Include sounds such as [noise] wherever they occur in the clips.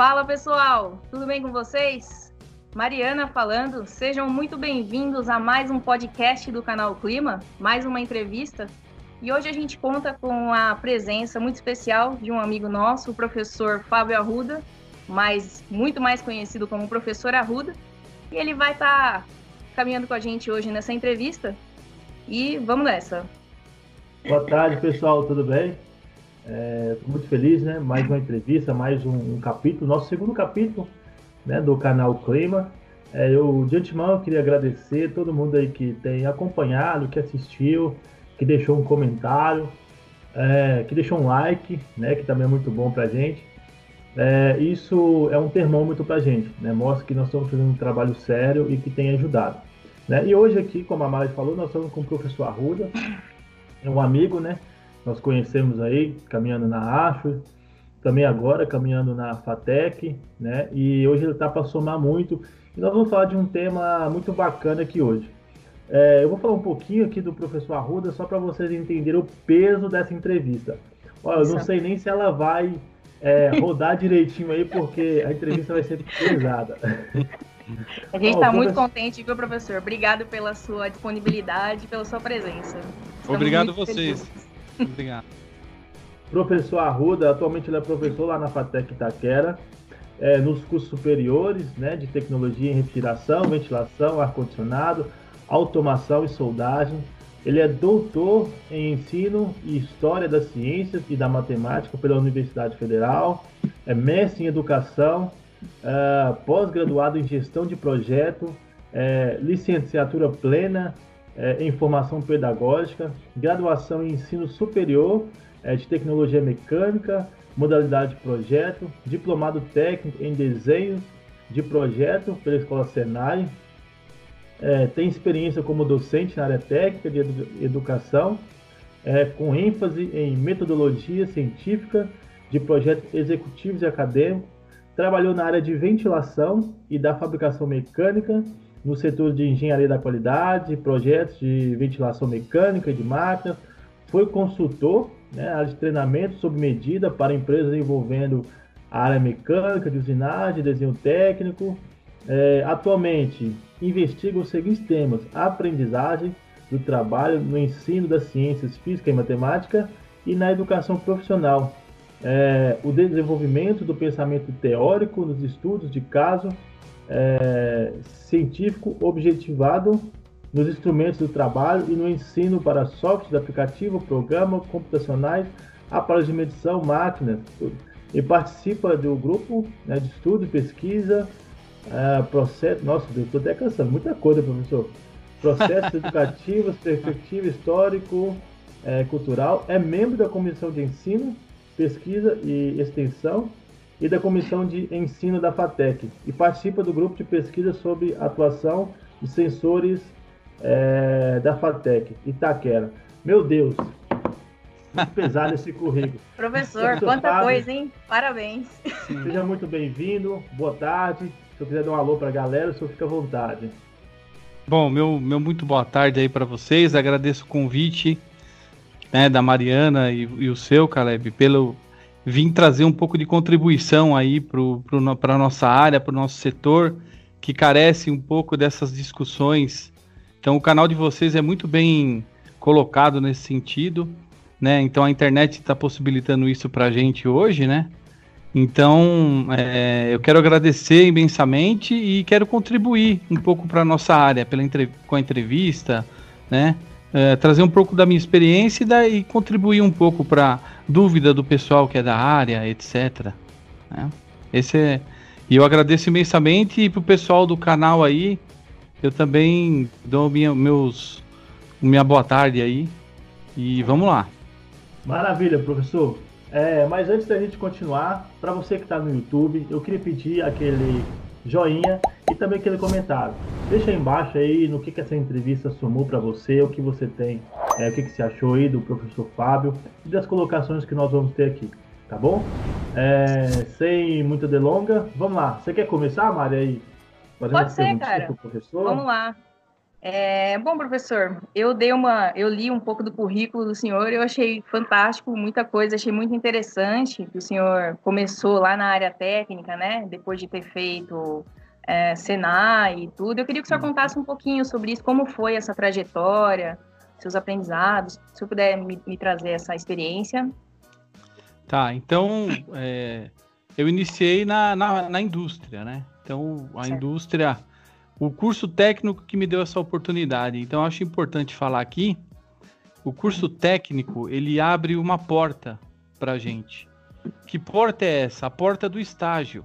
Fala pessoal, tudo bem com vocês? Mariana falando, sejam muito bem-vindos a mais um podcast do canal Clima, mais uma entrevista. E hoje a gente conta com a presença muito especial de um amigo nosso, o professor Fábio Arruda, mais, muito mais conhecido como professor Arruda, e ele vai estar tá caminhando com a gente hoje nessa entrevista. E vamos nessa. Boa tarde, pessoal, tudo bem? É, muito feliz, né? Mais uma entrevista, mais um, um capítulo, nosso segundo capítulo né, do canal Clima. É, eu, de antemão, queria agradecer todo mundo aí que tem acompanhado, que assistiu, que deixou um comentário, é, que deixou um like, né? Que também é muito bom pra gente. É, isso é um termômetro pra gente, né? Mostra que nós estamos fazendo um trabalho sério e que tem ajudado. Né? E hoje aqui, como a Mari falou, nós estamos com o professor Arruda, é um amigo, né? Nós conhecemos aí, caminhando na AFO, também agora caminhando na FATEC, né? E hoje ele está para somar muito. E nós vamos falar de um tema muito bacana aqui hoje. É, eu vou falar um pouquinho aqui do professor Arruda, só para vocês entenderem o peso dessa entrevista. Olha, eu não sei nem se ela vai é, rodar direitinho aí, porque a entrevista vai ser pesada. [laughs] A gente está muito contente, viu, professor? Obrigado pela sua disponibilidade, pela sua presença. Estamos Obrigado a vocês. Felizes. Obrigado. Professor Arruda, atualmente ele é professor lá na FATEC Itaquera, é, nos cursos superiores né, de tecnologia em refrigeração, ventilação, ar-condicionado, automação e soldagem. Ele é doutor em ensino e história das ciências e da matemática pela Universidade Federal, é mestre em educação, é, pós-graduado em gestão de projeto, é, licenciatura plena é, em formação pedagógica, graduação em ensino superior é, de tecnologia mecânica, modalidade de projeto, diplomado técnico em desenho de projeto pela Escola Senai, é, tem experiência como docente na área técnica de edu educação, é, com ênfase em metodologia científica de projetos executivos e acadêmicos, trabalhou na área de ventilação e da fabricação mecânica no setor de engenharia da qualidade, projetos de ventilação mecânica de máquinas, foi consultor né, de treinamento sob medida para empresas envolvendo a área mecânica, de usinagem, desenho técnico. É, atualmente, investiga os seguintes temas: aprendizagem do trabalho no ensino das ciências física e matemática e na educação profissional. É, o desenvolvimento do pensamento teórico nos estudos de caso é, científico objetivado nos instrumentos do trabalho e no ensino para softwares, aplicativo, programa, computacionais, aparelhos de medição, máquinas. E participa do grupo né, de estudo, pesquisa, é, processo. Nossa, eu estou até cansando, muita coisa, professor. Processos [laughs] educativos, perspectiva histórico, é, cultural. É membro da comissão de ensino, pesquisa e extensão e da Comissão de Ensino da FATEC e participa do grupo de pesquisa sobre atuação de sensores é, da FATEC, Itaquera. Meu Deus, muito pesado [laughs] esse currículo. Professor, Professor quanta Fábio, coisa, hein? Parabéns. Seja muito bem-vindo, boa tarde. Se eu quiser dar um alô para a galera, o senhor fica à vontade. Bom, meu, meu muito boa tarde aí para vocês. Agradeço o convite né, da Mariana e, e o seu, Caleb, pelo, vim trazer um pouco de contribuição aí para a nossa área, para o nosso setor, que carece um pouco dessas discussões. Então, o canal de vocês é muito bem colocado nesse sentido, né? Então, a internet está possibilitando isso para a gente hoje, né? Então, é, eu quero agradecer imensamente e quero contribuir um pouco para a nossa área, pela com a entrevista, né? É, trazer um pouco da minha experiência e, da, e contribuir um pouco para dúvida do pessoal que é da área, etc. Né? Esse é, e eu agradeço imensamente e para o pessoal do canal aí, eu também dou minha, meus, minha boa tarde aí e vamos lá. Maravilha, professor. É, mas antes da gente continuar, para você que está no YouTube, eu queria pedir aquele joinha e também aquele comentário. Deixa aí embaixo aí no que, que essa entrevista somou para você, o que você tem, é, o que, que você achou aí do professor Fábio e das colocações que nós vamos ter aqui, tá bom? É, sem muita delonga, vamos lá. Você quer começar, Maria, aí? Pode ser, cara. Vamos lá. É, bom, professor, eu dei uma, eu li um pouco do currículo do senhor, eu achei fantástico, muita coisa, achei muito interessante que o senhor começou lá na área técnica, né? Depois de ter feito é, Senai e tudo. Eu queria que o senhor uhum. contasse um pouquinho sobre isso, como foi essa trajetória, seus aprendizados, se o senhor puder me, me trazer essa experiência. Tá, então é, eu iniciei na, na, na, indústria, né? Então a certo. indústria o curso técnico que me deu essa oportunidade. Então, acho importante falar aqui, o curso técnico, ele abre uma porta para gente. Que porta é essa? A porta do estágio.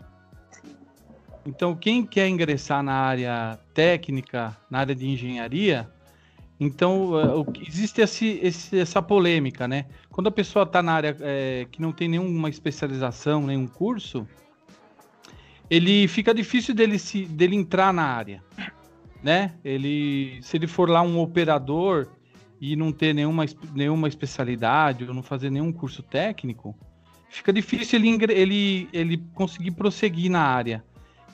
Então, quem quer ingressar na área técnica, na área de engenharia, então é, existe esse, esse, essa polêmica, né? Quando a pessoa está na área é, que não tem nenhuma especialização, nenhum curso, ele fica difícil dele, se, dele entrar na área, né? Ele, se ele for lá um operador e não ter nenhuma, nenhuma especialidade ou não fazer nenhum curso técnico, fica difícil ele, ele, ele conseguir prosseguir na área.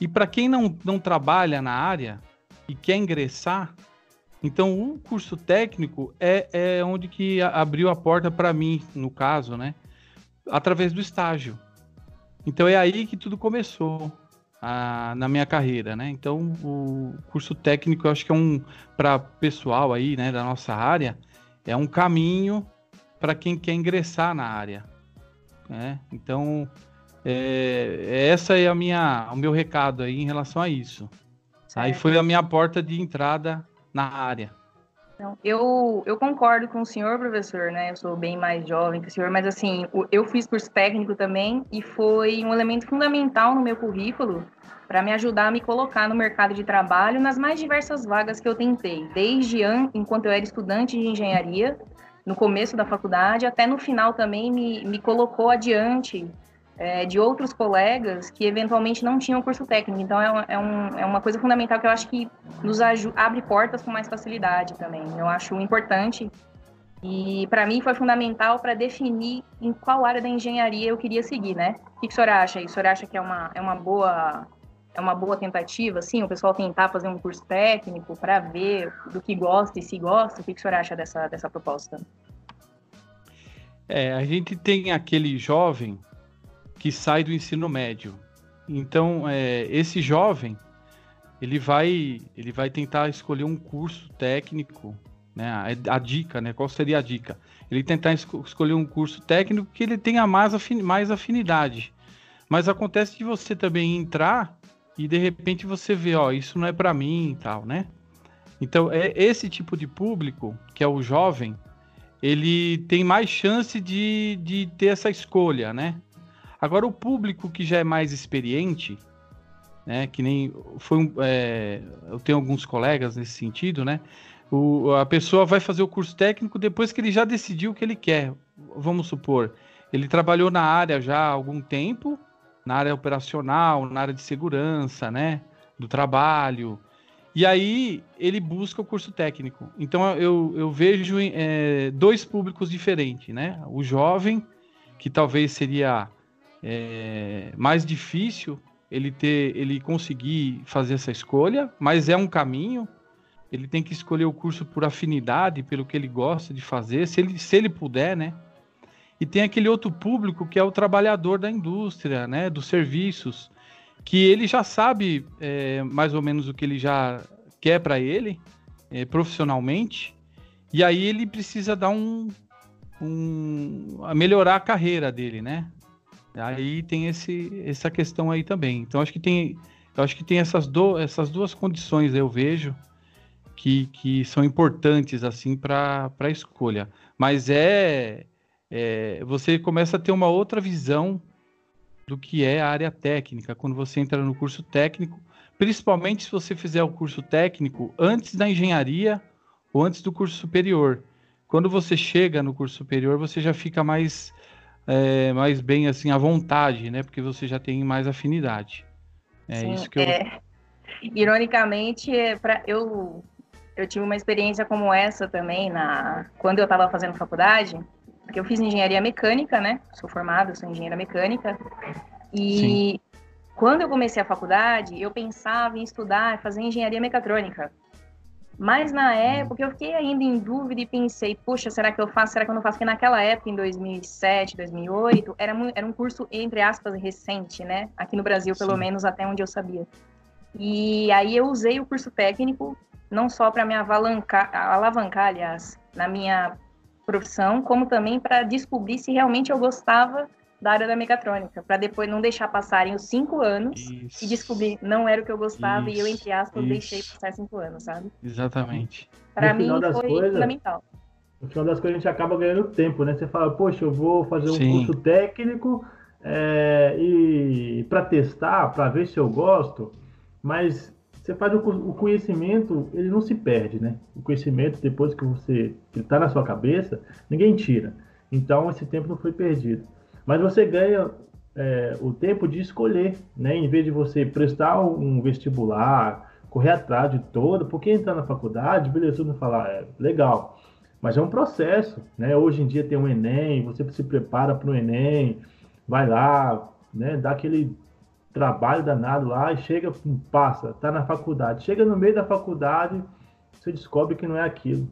E para quem não, não trabalha na área e quer ingressar, então o curso técnico é, é onde que abriu a porta para mim, no caso, né? Através do estágio. Então é aí que tudo começou a, na minha carreira, né? Então, o curso técnico, eu acho que é um para pessoal aí, né, da nossa área, é um caminho para quem quer ingressar na área, né? Então, é, essa é a minha, o meu recado aí em relação a isso. Certo. Aí foi a minha porta de entrada na área. Então, eu, eu concordo com o senhor, professor, né? Eu sou bem mais jovem que o senhor, mas assim, eu fiz curso técnico também e foi um elemento fundamental no meu currículo para me ajudar a me colocar no mercado de trabalho nas mais diversas vagas que eu tentei, desde an, enquanto eu era estudante de engenharia, no começo da faculdade, até no final também me, me colocou adiante é, de outros colegas que eventualmente não tinham curso técnico. Então é, é, um, é uma coisa fundamental que eu acho que nos abre portas com mais facilidade também. Eu acho importante. E para mim foi fundamental para definir em qual área da engenharia eu queria seguir, né? O que, que o senhor acha? O senhor acha que é uma, é uma boa é uma boa tentativa, assim, o pessoal tentar fazer um curso técnico para ver do que gosta e se gosta? O que, que o senhor acha dessa, dessa proposta? É, a gente tem aquele jovem que sai do ensino médio. Então, é, esse jovem, ele vai, ele vai tentar escolher um curso técnico, né? A, a dica, né? Qual seria a dica? Ele tentar esco escolher um curso técnico que ele tenha mais, afin mais afinidade. Mas acontece de você também entrar e de repente você vê, ó, isso não é para mim e tal, né? Então, é esse tipo de público, que é o jovem, ele tem mais chance de, de ter essa escolha, né? Agora, o público que já é mais experiente, né, que nem foi um, é, eu tenho alguns colegas nesse sentido, né? O, a pessoa vai fazer o curso técnico depois que ele já decidiu o que ele quer. Vamos supor, ele trabalhou na área já há algum tempo, na área operacional, na área de segurança, né? Do trabalho. E aí ele busca o curso técnico. Então eu, eu vejo é, dois públicos diferentes, né? O jovem, que talvez seria é mais difícil ele ter, ele conseguir fazer essa escolha, mas é um caminho. Ele tem que escolher o curso por afinidade, pelo que ele gosta de fazer, se ele, se ele puder, né? E tem aquele outro público que é o trabalhador da indústria, né? Dos serviços, que ele já sabe é, mais ou menos o que ele já quer para ele é, profissionalmente, e aí ele precisa dar um, um melhorar a carreira dele, né? Aí tem esse, essa questão aí também. Então acho que tem, eu acho que tem essas, do, essas duas condições eu vejo que, que são importantes assim para a escolha. Mas é, é, você começa a ter uma outra visão do que é a área técnica quando você entra no curso técnico, principalmente se você fizer o curso técnico antes da engenharia ou antes do curso superior. Quando você chega no curso superior, você já fica mais é, mais bem assim à vontade, né? Porque você já tem mais afinidade. É Sim, isso que eu. É... Ironicamente, é para eu eu tive uma experiência como essa também na quando eu estava fazendo faculdade, porque eu fiz engenharia mecânica, né? Sou formada, sou engenheira mecânica. E Sim. quando eu comecei a faculdade, eu pensava em estudar, fazer engenharia mecatrônica. Mas na época eu fiquei ainda em dúvida e pensei, puxa, será que eu faço, será que eu não faço? Porque naquela época, em 2007, 2008, era, era um curso, entre aspas, recente, né? Aqui no Brasil, pelo Sim. menos até onde eu sabia. E aí eu usei o curso técnico, não só para me alavancar, alavancar, aliás, na minha profissão, como também para descobrir se realmente eu gostava da área da mecatrônica, para depois não deixar passarem os cinco anos isso. e descobrir não era o que eu gostava isso. e eu, entre aspas, isso. deixei passar cinco anos, sabe? Exatamente. Para mim foi coisas, fundamental. No final das coisas a gente acaba ganhando tempo, né? Você fala, poxa, eu vou fazer um Sim. curso técnico é, e para testar, para ver se eu gosto, mas você faz o, o, conhecimento, ele não se perde, né? O conhecimento, depois que você está na sua cabeça, ninguém tira. Então, esse tempo não foi perdido. Mas você ganha é, o tempo de escolher, né? Em vez de você prestar um vestibular, correr atrás de todo, porque entrar na faculdade, beleza, todo mundo fala, é legal, mas é um processo, né? Hoje em dia tem o um Enem, você se prepara para o Enem, vai lá, né? Dá aquele trabalho danado lá e chega, passa, tá na faculdade. Chega no meio da faculdade, você descobre que não é aquilo.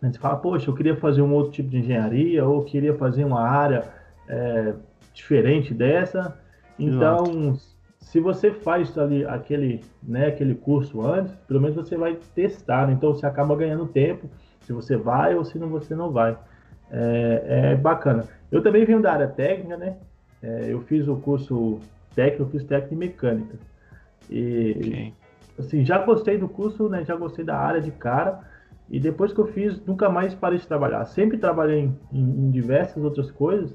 Você fala, poxa, eu queria fazer um outro tipo de engenharia, ou queria fazer uma área é, diferente dessa. Então, Exato. se você faz ali aquele, né, aquele curso antes, pelo menos você vai testar. Né? Então, você acaba ganhando tempo se você vai ou se não, você não vai. É, é bacana. Eu também venho da área técnica, né? É, eu fiz o curso técnico, eu fiz técnico em mecânica. E, okay. assim, já gostei do curso, né? Já gostei da área de cara. E depois que eu fiz, nunca mais parei de trabalhar. Sempre trabalhei em, em diversas outras coisas,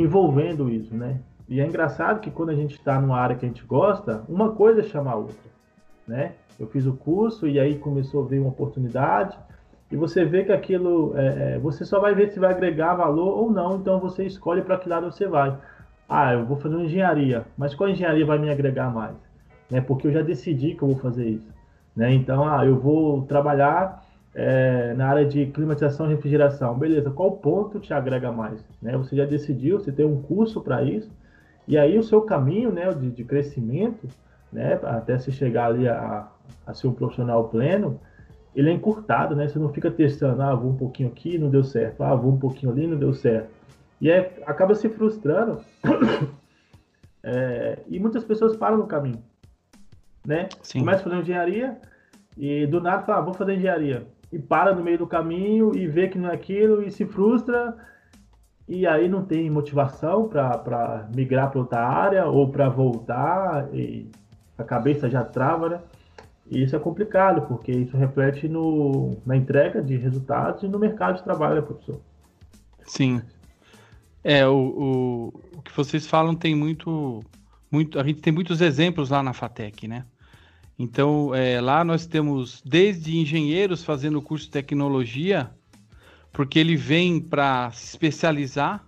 envolvendo isso, né? E é engraçado que quando a gente está numa área que a gente gosta, uma coisa chama a outra, né? Eu fiz o curso e aí começou a ver uma oportunidade e você vê que aquilo, é, é, você só vai ver se vai agregar valor ou não, então você escolhe para que lado você vai. Ah, eu vou fazer uma engenharia, mas qual engenharia vai me agregar mais? Né? Porque eu já decidi que eu vou fazer isso. Né? Então, ah, eu vou trabalhar é, na área de climatização e refrigeração. Beleza, qual ponto te agrega mais? Né? Você já decidiu, você tem um curso para isso, e aí o seu caminho né, de, de crescimento, né, até se chegar ali a, a ser um profissional pleno, ele é encurtado, né? Você não fica testando, ah, vou um pouquinho aqui, não deu certo, ah, vou um pouquinho ali, não deu certo. E é, acaba se frustrando. [coughs] é, e muitas pessoas param no caminho, né? Sim. Começa fazendo engenharia e do nada fala, ah, vou fazer engenharia e para no meio do caminho e vê que não é aquilo e se frustra e aí não tem motivação para migrar para outra área ou para voltar e a cabeça já trava, né? E isso é complicado, porque isso reflete no, na entrega de resultados e no mercado de trabalho, né, professor? Sim. É, o, o, o que vocês falam tem muito, muito. A gente tem muitos exemplos lá na FATEC, né? Então, é, lá nós temos desde engenheiros fazendo curso de tecnologia, porque ele vem para se especializar,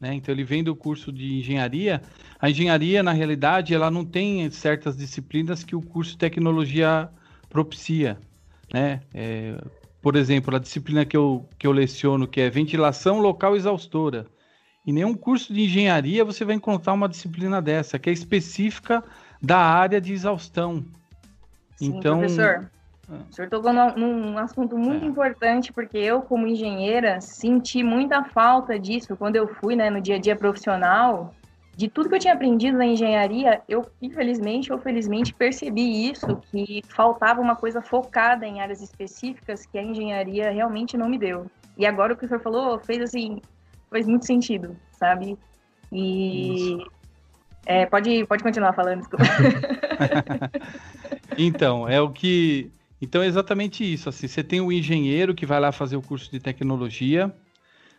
né? Então ele vem do curso de engenharia. A engenharia, na realidade, ela não tem certas disciplinas que o curso de tecnologia propicia, né? É, por exemplo, a disciplina que eu, que eu leciono, que é ventilação local exaustora. Em nenhum curso de engenharia você vai encontrar uma disciplina dessa, que é específica da área de exaustão. Sim, então, professor, ah. o senhor tocou num, num assunto muito é. importante, porque eu, como engenheira, senti muita falta disso quando eu fui né, no dia a dia profissional. De tudo que eu tinha aprendido na engenharia, eu, infelizmente ou felizmente, percebi isso, que faltava uma coisa focada em áreas específicas que a engenharia realmente não me deu. E agora o que o senhor falou fez, assim, fez muito sentido, sabe? E... É, pode, pode continuar falando, desculpa. [laughs] Então, é o que. Então é exatamente isso. Assim, você tem o engenheiro que vai lá fazer o curso de tecnologia,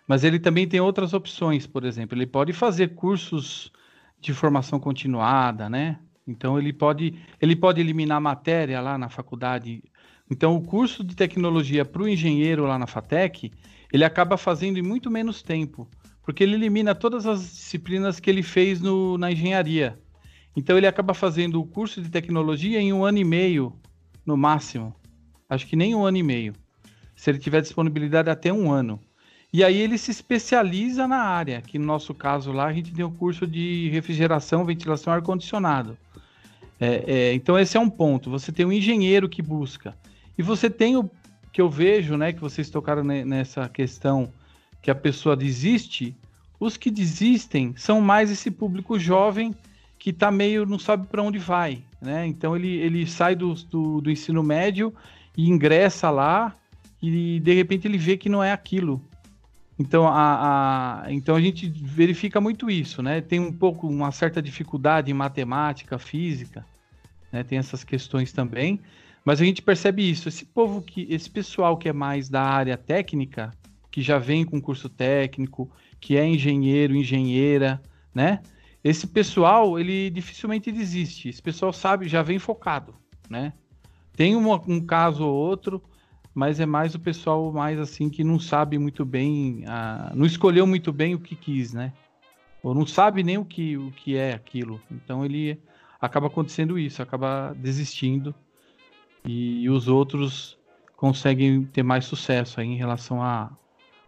mas ele também tem outras opções, por exemplo, ele pode fazer cursos de formação continuada, né? Então ele pode, ele pode eliminar matéria lá na faculdade. Então o curso de tecnologia para o engenheiro lá na FATEC, ele acaba fazendo em muito menos tempo, porque ele elimina todas as disciplinas que ele fez no, na engenharia. Então ele acaba fazendo o curso de tecnologia em um ano e meio, no máximo. Acho que nem um ano e meio. Se ele tiver disponibilidade até um ano. E aí ele se especializa na área, que no nosso caso lá a gente tem o curso de refrigeração, ventilação ar-condicionado. É, é, então esse é um ponto. Você tem um engenheiro que busca. E você tem o que eu vejo, né, que vocês tocaram nessa questão que a pessoa desiste, os que desistem são mais esse público jovem que tá meio não sabe para onde vai, né? Então ele, ele sai do, do, do, ensino médio e ingressa lá e de repente ele vê que não é aquilo. Então a, a, então a gente verifica muito isso, né? Tem um pouco uma certa dificuldade em matemática, física, né? Tem essas questões também, mas a gente percebe isso. Esse povo que, esse pessoal que é mais da área técnica, que já vem com curso técnico, que é engenheiro, engenheira, né? Esse pessoal, ele dificilmente desiste. Esse pessoal sabe, já vem focado, né? Tem um, um caso ou outro, mas é mais o pessoal mais assim que não sabe muito bem, uh, não escolheu muito bem o que quis, né? Ou não sabe nem o que, o que é aquilo. Então ele acaba acontecendo isso, acaba desistindo e, e os outros conseguem ter mais sucesso aí em relação a,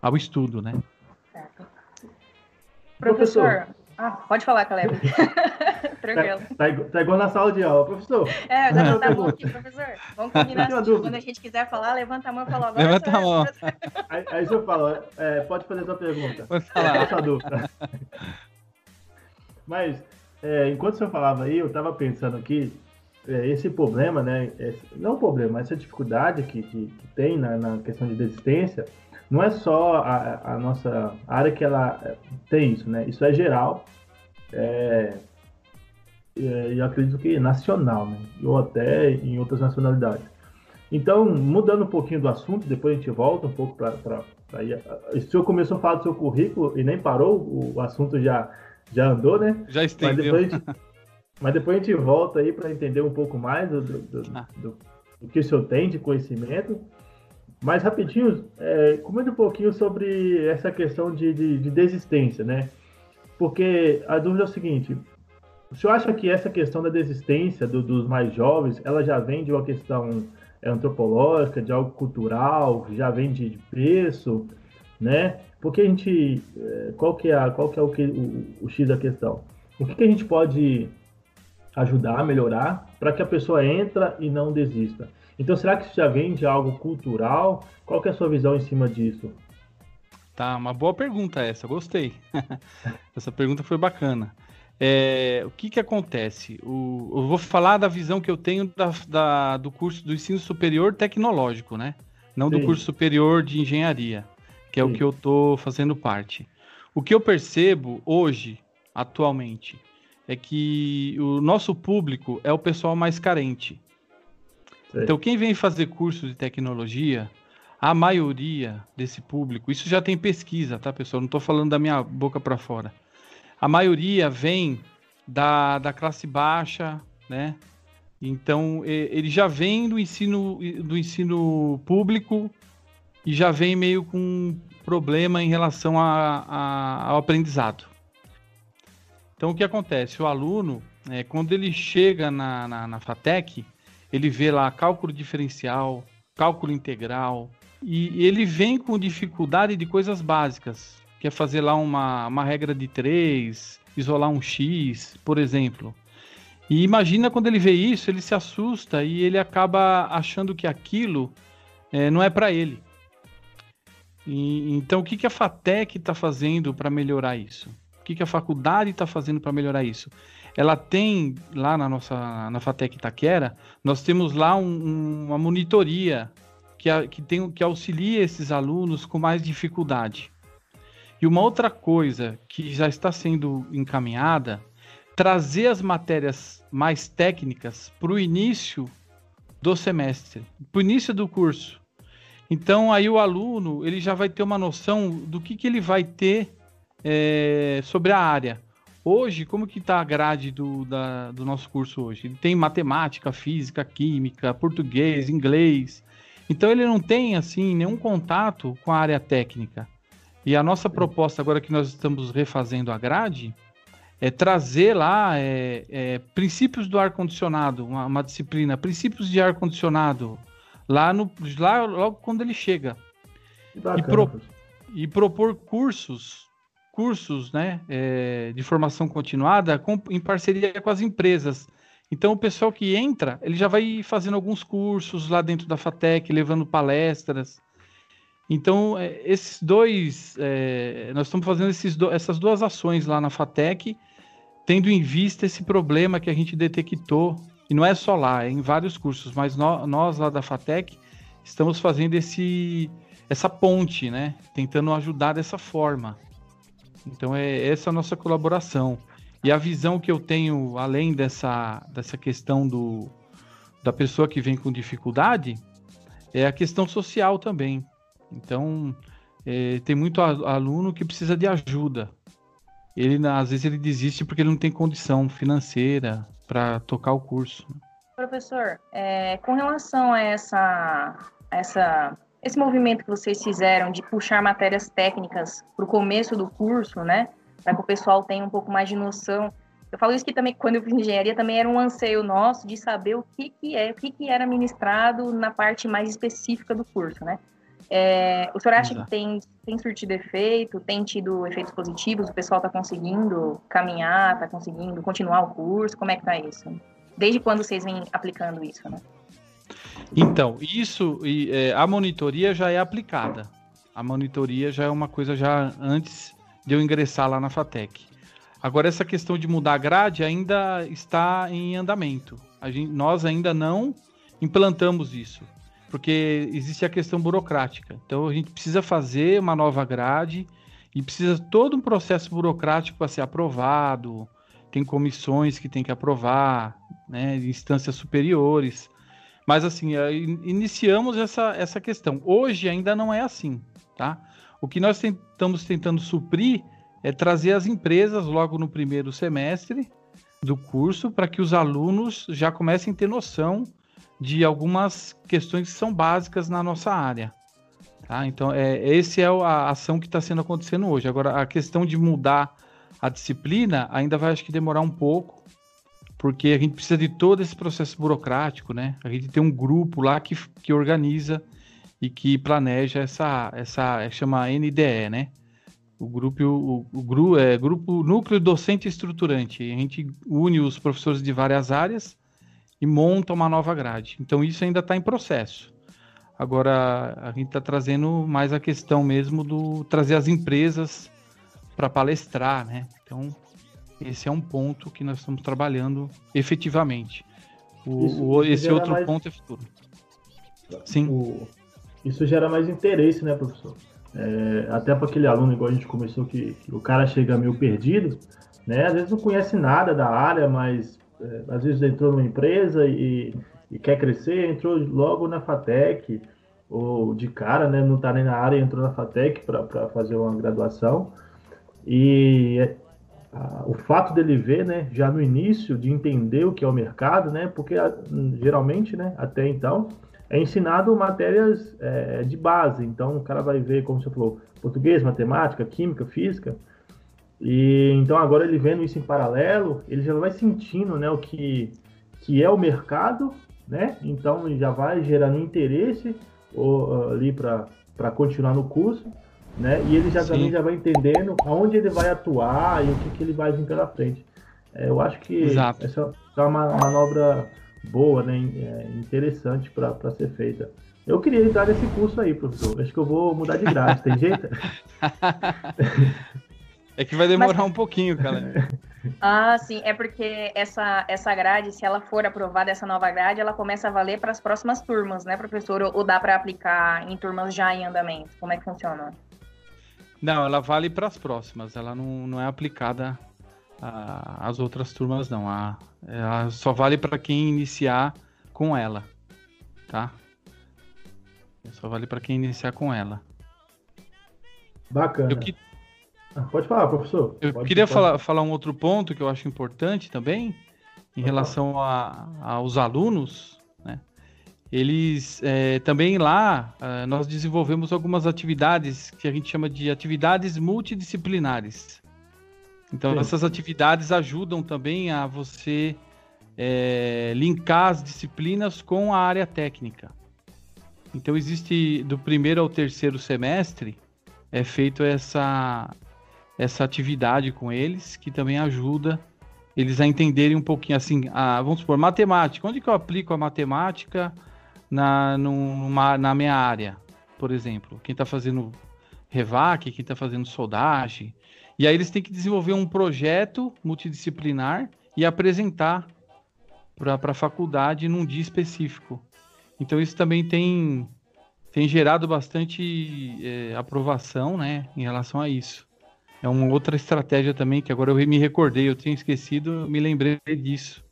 ao estudo, né? Certo. Professor, ah, pode falar, Caleb. [laughs] Tranquilo. Tá, tá, tá, igual na sala de aula, professor. É, já tá [laughs] bom aqui, professor. Vamos combinar assim. Quando a gente quiser falar, levanta a mão e fala agora. Levanta a mão. [laughs] Aí, aí eu falo, é, pode fazer a sua pergunta. Pode falar. Essa dúvida. Mas, é, enquanto o senhor falava aí, eu estava pensando aqui, é, esse problema, né? Esse, não problema, essa dificuldade que, que, que tem na, na questão de desistência, não é só a, a nossa área que ela tem isso, né? Isso é geral. É, é, eu acredito que nacional, né? Ou até em outras nacionalidades. Então, mudando um pouquinho do assunto, depois a gente volta um pouco para. O senhor começou a falar do seu currículo e nem parou, o assunto já, já andou, né? Já estendeu. Mas depois, mas depois a gente volta aí para entender um pouco mais do, do, do, ah. do, do que o senhor tem de conhecimento. Mas rapidinho, é, comente um pouquinho sobre essa questão de, de, de, desistência, né? Porque a dúvida é o seguinte: o senhor acha que essa questão da desistência do, dos mais jovens, ela já vem de uma questão antropológica, de algo cultural, já vem de, preço, né? Porque a gente, é, qual que é, qual que é o, que, o, o X da questão? O que, que a gente pode ajudar, melhorar, para que a pessoa entra e não desista? Então, será que isso já vem de algo cultural? Qual é a sua visão em cima disso? Tá, uma boa pergunta essa, gostei. [laughs] essa pergunta foi bacana. É, o que que acontece? O, eu vou falar da visão que eu tenho da, da, do curso do ensino superior tecnológico, né? Não Sim. do curso superior de engenharia, que é Sim. o que eu estou fazendo parte. O que eu percebo hoje, atualmente, é que o nosso público é o pessoal mais carente. Então, quem vem fazer curso de tecnologia, a maioria desse público, isso já tem pesquisa, tá, pessoal? Não estou falando da minha boca para fora. A maioria vem da, da classe baixa, né? Então, ele já vem do ensino, do ensino público e já vem meio com problema em relação a, a, ao aprendizado. Então, o que acontece? O aluno, é, quando ele chega na, na, na FATEC, ele vê lá cálculo diferencial, cálculo integral, e ele vem com dificuldade de coisas básicas, que é fazer lá uma, uma regra de três, isolar um X, por exemplo. E imagina quando ele vê isso, ele se assusta e ele acaba achando que aquilo é, não é para ele. E, então, o que, que a FATEC está fazendo para melhorar isso? O que, que a faculdade está fazendo para melhorar isso? Ela tem lá na nossa na Fatec Itaquera, nós temos lá um, uma monitoria que, que, tem, que auxilia esses alunos com mais dificuldade. E uma outra coisa que já está sendo encaminhada, trazer as matérias mais técnicas para o início do semestre, para o início do curso. Então aí o aluno ele já vai ter uma noção do que, que ele vai ter é, sobre a área. Hoje, como que está a grade do, da, do nosso curso hoje? Ele tem matemática, física, química, português, inglês. Então ele não tem assim nenhum contato com a área técnica. E a nossa proposta agora que nós estamos refazendo a grade é trazer lá é, é, princípios do ar condicionado, uma, uma, disciplina, princípios de ar condicionado lá no lá logo quando ele chega e, pro, e propor cursos cursos né, é, de formação continuada com, em parceria com as empresas Então o pessoal que entra, ele já vai fazendo alguns cursos lá dentro da FATEC, levando palestras. Então, é, esses dois, é, nós estamos fazendo esses do, essas duas ações lá na FATEC, tendo em vista esse problema que a gente detectou, e não é só lá, é em vários cursos, mas no, nós lá da FATEC estamos fazendo esse, essa ponte, né? Tentando ajudar dessa forma. Então, é essa a nossa colaboração. E a visão que eu tenho, além dessa, dessa questão do, da pessoa que vem com dificuldade, é a questão social também. Então, é, tem muito aluno que precisa de ajuda. Ele, às vezes, ele desiste porque ele não tem condição financeira para tocar o curso. Professor, é, com relação a essa, essa, esse movimento que vocês fizeram de puxar matérias técnicas para o começo do curso, né? para que o pessoal tenha um pouco mais de noção. Eu falo isso que também, quando eu fiz engenharia, também era um anseio nosso de saber o que, que é, o que, que era ministrado na parte mais específica do curso, né? É, o senhor acha Exato. que tem, tem surtido efeito, tem tido efeitos positivos, o pessoal está conseguindo caminhar, está conseguindo continuar o curso, como é que está isso? Desde quando vocês vêm aplicando isso, né? Então, isso, é, a monitoria já é aplicada. A monitoria já é uma coisa já antes de eu ingressar lá na FATEC. Agora, essa questão de mudar a grade ainda está em andamento. Gente, nós ainda não implantamos isso, porque existe a questão burocrática. Então, a gente precisa fazer uma nova grade e precisa todo um processo burocrático para ser aprovado. Tem comissões que tem que aprovar, né, instâncias superiores. Mas, assim, eh, iniciamos essa, essa questão. Hoje ainda não é assim, tá? O que nós estamos tentando suprir é trazer as empresas logo no primeiro semestre do curso para que os alunos já comecem a ter noção de algumas questões que são básicas na nossa área. Tá? Então, é, esse é a ação que está sendo acontecendo hoje. Agora, a questão de mudar a disciplina ainda vai, acho que, demorar um pouco, porque a gente precisa de todo esse processo burocrático, né? A gente tem um grupo lá que, que organiza e que planeja essa, essa chama NDE, né? O grupo, o, o, gru, é, grupo Núcleo Docente Estruturante. A gente une os professores de várias áreas e monta uma nova grade. Então isso ainda está em processo. Agora a gente está trazendo mais a questão mesmo do trazer as empresas para palestrar, né? Então esse é um ponto que nós estamos trabalhando efetivamente. O, isso, o, esse outro mais... ponto é futuro. Sim. O isso gera mais interesse, né, professor? É, até para aquele aluno, igual a gente começou, que, que, o cara chega meio perdido, né? Às vezes não conhece nada da área, mas é, às vezes entrou numa empresa e, e, quer crescer, entrou logo na FATEC, ou de cara, né? Não está nem na área, entrou na FATEC para fazer uma graduação. E o fato dele ver, né, já no início, de entender o que é o mercado, né? Porque geralmente, né, até então, é ensinado matérias é, de base. Então, o cara vai ver, como você falou, português, matemática, química, física. E então agora ele vendo isso em paralelo, ele já vai sentindo, né, o que, que é o mercado, né? Então já vai gerando interesse ou, ali para continuar no curso, né? E ele já Sim. também já vai entendendo aonde ele vai atuar e o que, que ele vai vir pela frente. É, eu acho que Exato. essa é uma manobra boa, né, é, interessante para ser feita. Eu queria entrar nesse curso aí, professor. Acho que eu vou mudar de grade, tem jeito? [laughs] É que vai demorar Mas... um pouquinho, cara. [laughs] Ah, sim. É porque essa, essa grade, se ela for aprovada, essa nova grade, ela começa a valer para as próximas turmas, né, professor? Ou dá para aplicar em turmas já em andamento? Como é que funciona? Não, ela vale para as próximas. Ela não, não é aplicada às outras turmas, não. A, ela só vale para quem iniciar com ela, tá? Só vale para quem iniciar com ela. Bacana. Que... Ah, pode falar, professor. Eu pode, queria pode. Falar, falar um outro ponto que eu acho importante também, em relação a, aos alunos? Eles é, também lá é, nós desenvolvemos algumas atividades que a gente chama de atividades multidisciplinares. Então, Sim. essas atividades ajudam também a você é, linkar as disciplinas com a área técnica. Então, existe do primeiro ao terceiro semestre é feito essa essa atividade com eles que também ajuda eles a entenderem um pouquinho assim, a, vamos supor, matemática. Onde que eu aplico a matemática na, numa, na minha área, por exemplo? Quem está fazendo REVAC, quem está fazendo soldagem. E aí eles têm que desenvolver um projeto multidisciplinar e apresentar para a faculdade num dia específico. Então isso também tem, tem gerado bastante é, aprovação né, em relação a isso. É uma outra estratégia também que agora eu me recordei, eu tinha esquecido, me lembrei disso.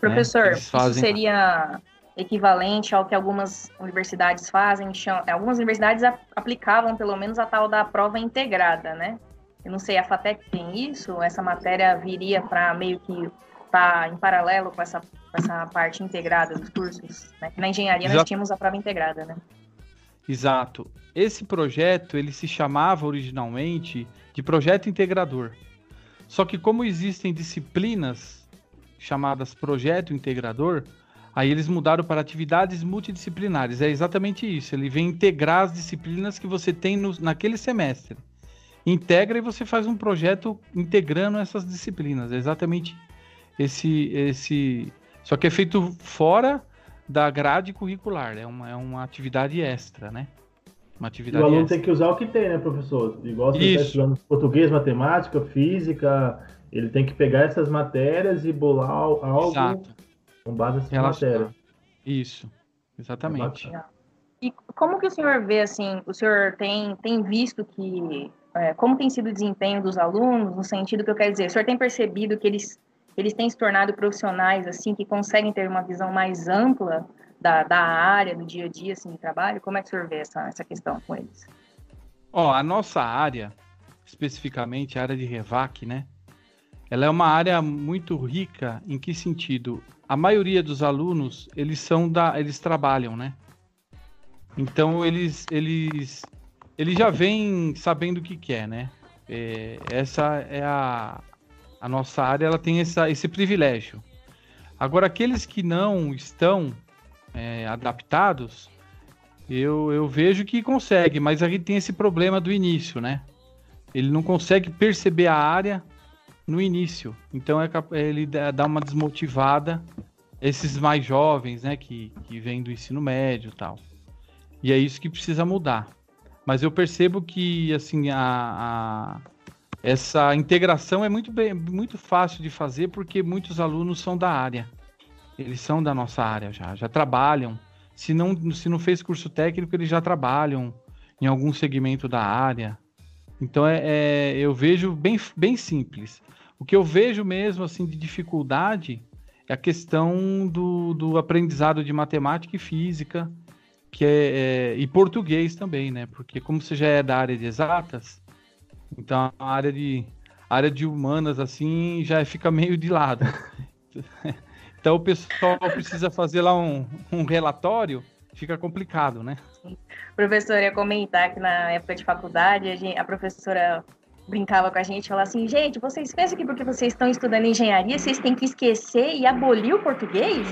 Professor, né, isso seria equivalente ao que algumas universidades fazem? Algumas universidades aplicavam pelo menos a tal da prova integrada, né? Eu não sei, a FATEC tem isso? Essa matéria viria para meio que estar tá em paralelo com essa, com essa parte integrada dos cursos? Né? Na engenharia Exato. nós tínhamos a prova integrada, né? Exato. Esse projeto, ele se chamava originalmente de projeto integrador. Só que como existem disciplinas chamadas projeto integrador, aí eles mudaram para atividades multidisciplinares. É exatamente isso. Ele vem integrar as disciplinas que você tem no, naquele semestre integra e você faz um projeto integrando essas disciplinas. É exatamente esse esse só que é feito fora da grade curricular, é uma, é uma atividade extra, né? Uma atividade e o aluno extra. tem que usar o que tem, né, professor? Igual você está estudando português, matemática, física, ele tem que pegar essas matérias e bolar algo Exato. Com base nessas matérias. Isso, exatamente. É e como que o senhor vê, assim, o senhor tem, tem visto que é, como tem sido o desempenho dos alunos, no sentido que eu quero dizer, o senhor tem percebido que eles, eles têm se tornado profissionais, assim, que conseguem ter uma visão mais ampla da, da área, do dia a dia, assim, de trabalho? Como é que o senhor vê essa, essa questão com eles? Ó, a nossa área, especificamente a área de Revac, né? Ela é uma área muito rica, em que sentido? A maioria dos alunos, eles são da, eles trabalham, né? Então eles, eles ele já vem sabendo o que quer, né? É, essa é a, a nossa área, ela tem essa, esse privilégio. Agora, aqueles que não estão é, adaptados, eu, eu vejo que consegue, mas aí tem esse problema do início, né? Ele não consegue perceber a área no início, então é, ele dá uma desmotivada. Esses mais jovens, né, que, que vêm do ensino médio e tal. E é isso que precisa mudar. Mas eu percebo que, assim, a, a, essa integração é muito, bem, muito fácil de fazer porque muitos alunos são da área. Eles são da nossa área já, já trabalham. Se não, se não fez curso técnico, eles já trabalham em algum segmento da área. Então, é, é, eu vejo bem, bem simples. O que eu vejo mesmo, assim, de dificuldade é a questão do, do aprendizado de matemática e física, que é, é, e português também, né? Porque como você já é da área de exatas, então a área de a área de humanas assim já fica meio de lado. [laughs] então o pessoal precisa fazer lá um, um relatório, fica complicado, né? Professor, ia comentar que na época de faculdade a, gente, a professora brincava com a gente, falava assim, gente, vocês pensam que porque vocês estão estudando engenharia, vocês têm que esquecer e abolir o português?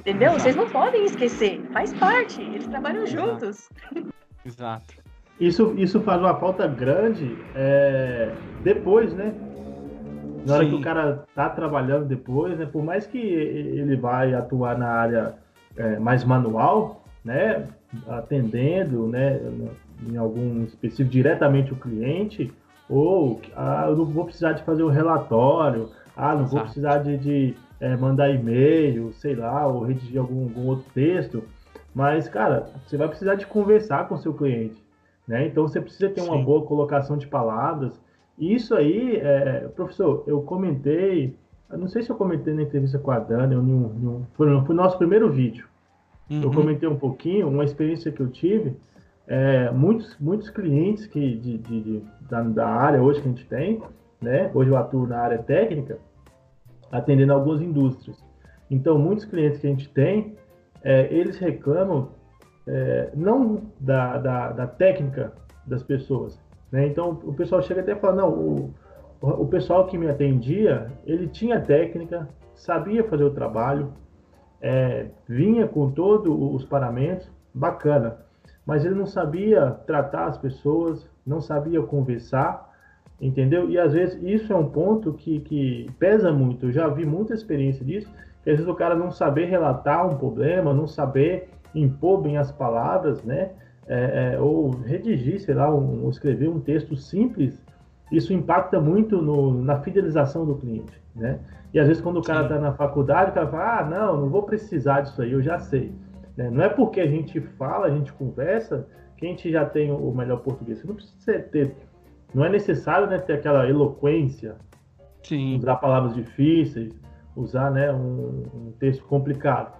Entendeu? Exato. Vocês não podem esquecer. Faz parte. Eles trabalham Exato. juntos. Exato. Isso, isso faz uma falta grande é, depois, né? Na hora Sim. que o cara tá trabalhando depois, né? Por mais que ele vai atuar na área é, mais manual, né? Atendendo, né? Em algum específico diretamente o cliente, ou ah, eu não vou precisar de fazer um relatório, ah, não vou precisar de, de é, mandar e-mail, sei lá, ou redigir algum, algum outro texto. Mas, cara, você vai precisar de conversar com o seu cliente. Né? Então você precisa ter Sim. uma boa colocação de palavras. E isso aí, é, professor, eu comentei, eu não sei se eu comentei na entrevista com a Dani, ou nenhum, nenhum, foi, foi o nosso primeiro vídeo. Uhum. Eu comentei um pouquinho, uma experiência que eu tive. É, muitos, muitos clientes que de, de, de da, da, área hoje que a gente tem, né? Hoje eu atuo na área técnica, atendendo algumas indústrias. Então, muitos clientes que a gente tem, é, eles reclamam é, não da, da, da, técnica das pessoas. Né? Então, o pessoal chega até e fala, não, o, o pessoal que me atendia, ele tinha técnica, sabia fazer o trabalho, é, vinha com todos os paramentos, bacana, mas ele não sabia tratar as pessoas, não sabia conversar, entendeu? E às vezes isso é um ponto que, que pesa muito. Eu já vi muita experiência disso, que às vezes o cara não saber relatar um problema, não saber impor bem as palavras, né? É, é, ou redigir, sei lá, um, escrever um texto simples, isso impacta muito no, na fidelização do cliente, né? E às vezes quando o cara está na faculdade, o cara fala, ah, não, não vou precisar disso aí, eu já sei. Né? Não é porque a gente fala, a gente conversa, que a gente já tem o melhor português. Você não precisa ter, não é necessário né, ter aquela eloquência, Sim. usar palavras difíceis, usar né, um, um texto complicado.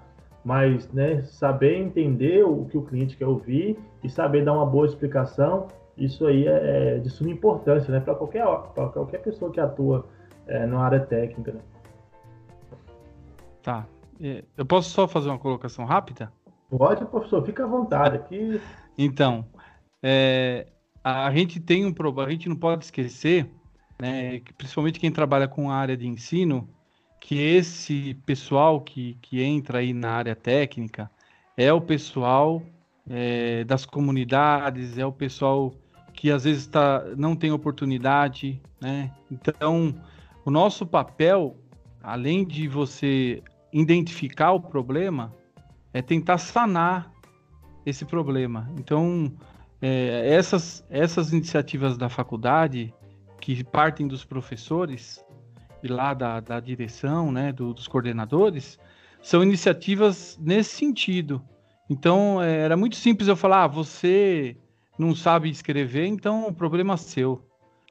Mas né, saber entender o que o cliente quer ouvir e saber dar uma boa explicação, isso aí é, é de suma importância né, para qualquer, qualquer pessoa que atua é, na área técnica. Né? Tá. Eu posso só fazer uma colocação rápida? Pode, professor, fica à vontade aqui. Então, é, a gente tem um problema, a gente não pode esquecer, né, que principalmente quem trabalha com a área de ensino, que esse pessoal que, que entra aí na área técnica é o pessoal é, das comunidades, é o pessoal que às vezes tá, não tem oportunidade, né? Então, o nosso papel, além de você identificar o problema, é tentar sanar esse problema. Então, é, essas, essas iniciativas da faculdade, que partem dos professores e lá da, da direção, né, do, dos coordenadores, são iniciativas nesse sentido. Então, é, era muito simples eu falar, ah, você não sabe escrever, então o problema é seu.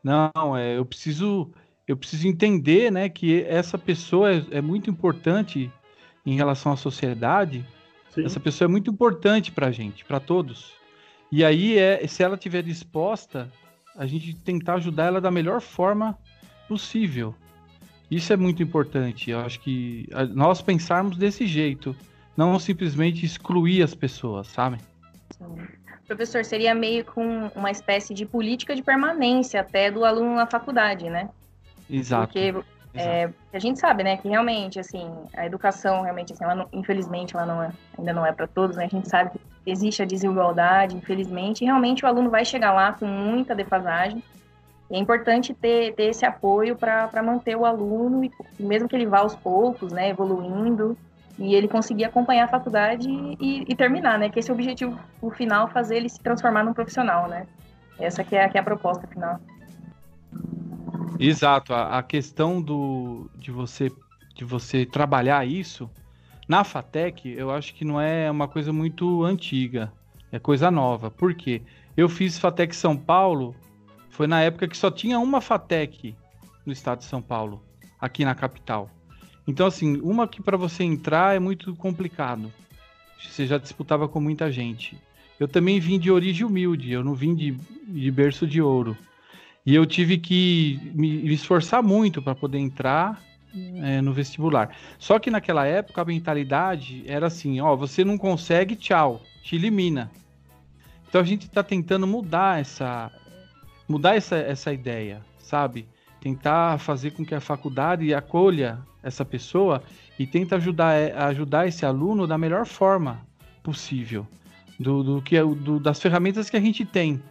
Não, é, eu preciso eu preciso entender né, que essa pessoa é, é muito importante em relação à sociedade Sim. Essa pessoa é muito importante para a gente, para todos. E aí, é, se ela estiver disposta, a gente tentar ajudar ela da melhor forma possível. Isso é muito importante. Eu acho que nós pensarmos desse jeito, não simplesmente excluir as pessoas, sabe? Sim. Professor, seria meio com uma espécie de política de permanência até do aluno na faculdade, né? Exato. Porque é, a gente sabe, né, que realmente, assim, a educação, realmente, assim, ela não, infelizmente, ela não é, ainda não é para todos, né? A gente sabe que existe a desigualdade, infelizmente, e realmente o aluno vai chegar lá com muita defasagem. é importante ter, ter esse apoio para manter o aluno, e, mesmo que ele vá aos poucos, né, evoluindo, e ele conseguir acompanhar a faculdade e, e, terminar, né? Que esse é o objetivo, o final, fazer ele se transformar num profissional, né? Essa que é, que é a proposta final. Exato, a, a, questão do, de, você, de você trabalhar isso na FATEC, eu acho que não é uma coisa muito antiga, é coisa nova. Por quê? Eu fiz FATEC São Paulo, foi na época que só tinha uma FATEC no estado de São Paulo, aqui na capital. Então, assim, uma que para você entrar é muito complicado. Você já disputava com muita gente. Eu também vim de origem humilde, eu não vim de, de berço de ouro. E eu tive que me, esforçar muito para poder entrar é, no vestibular. Só que naquela época a mentalidade era assim: ó, você não consegue, tchau, te elimina. Então a gente está tentando mudar essa, mudar essa, essa ideia, sabe? Tentar fazer com que a faculdade acolha essa pessoa e tenta ajudar, é, ajudar esse aluno da melhor forma possível, do, do que do, das ferramentas que a gente tem,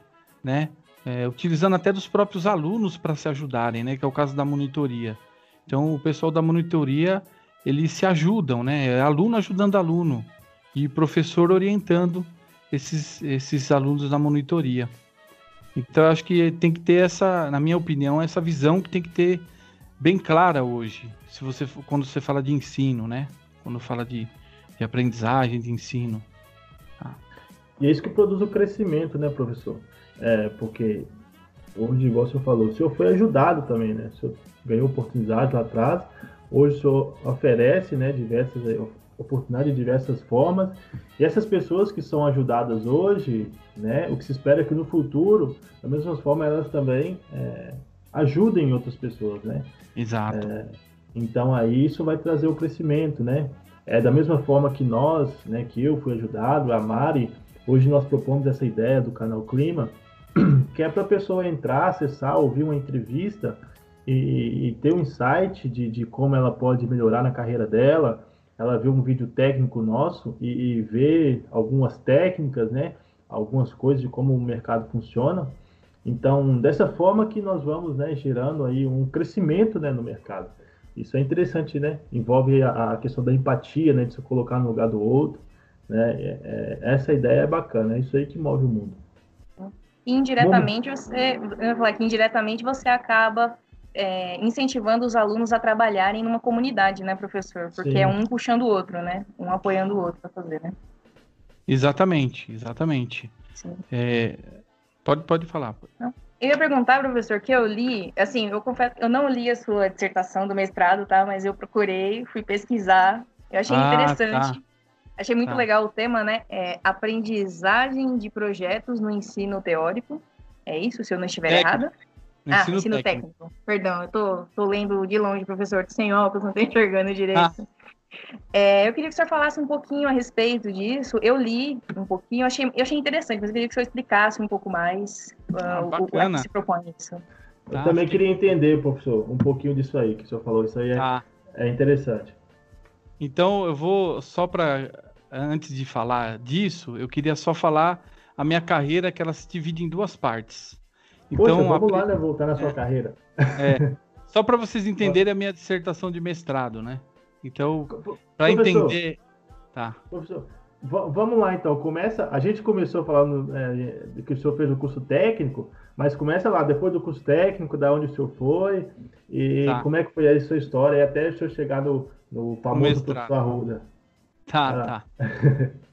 né? é, utilizando até dos próprios alunos para se ajudarem, né? Que é o caso da monitoria. Então, o pessoal da monitoria, eles se ajudam, né? É aluno ajudando aluno e professor orientando esses, esses alunos da monitoria. Então, acho que tem que ter essa, na minha opinião, essa visão que tem que ter bem clara hoje. Se você, quando você fala de ensino, né? Quando fala de, de aprendizagem, de ensino. Tá? E é isso que produz o crescimento, né, professor? É, porque hoje, igual o senhor falou, o senhor foi ajudado também, né? O senhor ganhou oportunidades lá atrás, hoje o senhor oferece né, diversas oportunidades de diversas formas, e essas pessoas que são ajudadas hoje, né, o que se espera é que no futuro, da mesma forma, elas também é, ajudem outras pessoas, né? Exato. É, então aí isso vai trazer o crescimento, né? É da mesma forma que nós, né, que eu fui ajudado, a Mari, hoje nós propomos essa ideia do canal Clima, [clears throat] que é para a pessoa entrar, acessar, ouvir uma entrevista e, e ter um insight de, de, como ela pode melhorar na carreira dela. Ela vê um vídeo técnico nosso e, e vê algumas técnicas, né? Algumas coisas de como o mercado funciona. Então, dessa forma que nós vamos né, gerando aí um crescimento né, no mercado. Isso é interessante, né? Envolve a, a questão da empatia, né? De se colocar no lugar do outro. Né? É, é, essa ideia é bacana, é isso aí que move o mundo. Indiretamente, você, eu falar que indiretamente você acaba é, incentivando os alunos a trabalharem numa comunidade, né, professor? Porque Sim. é um puxando o outro, né? Um apoiando o outro para fazer, né? Exatamente, exatamente. É, pode, pode falar. Não. Eu ia perguntar, professor, que eu li, assim, eu confesso, eu não li a sua dissertação do mestrado, tá? Mas eu procurei, fui pesquisar, eu achei ah, interessante. Tá. Achei muito tá. legal o tema, né? É aprendizagem de projetos no ensino teórico. É isso, se eu não estiver técnico. errada? No ah, ensino, ensino técnico. técnico. Perdão, eu tô, tô lendo de longe, professor, sem óculos, não tô enxergando direito. Ah. É, eu queria que o senhor falasse um pouquinho a respeito disso. Eu li um pouquinho, eu achei, eu achei interessante, mas eu queria que o senhor explicasse um pouco mais uh, ah, o, o que se propõe isso. Eu ah, também queria entender, professor, um pouquinho disso aí que o senhor falou. Isso aí é, ah. é interessante. Então, eu vou só para antes de falar disso, eu queria só falar a minha carreira que ela se divide em duas partes. Então, Poxa, vamos a... lá, né, voltar na sua é, carreira. É, só para vocês entenderem a minha dissertação de mestrado, né? Então, para entender. Tá. Professor, vamos lá então. Começa. A gente começou falando é, que o senhor fez o curso técnico, mas começa lá, depois do curso técnico, da onde o senhor foi, e tá. como é que foi a sua história, e até o senhor chegar no, no famoso professor Arruda. Tá, ah. tá.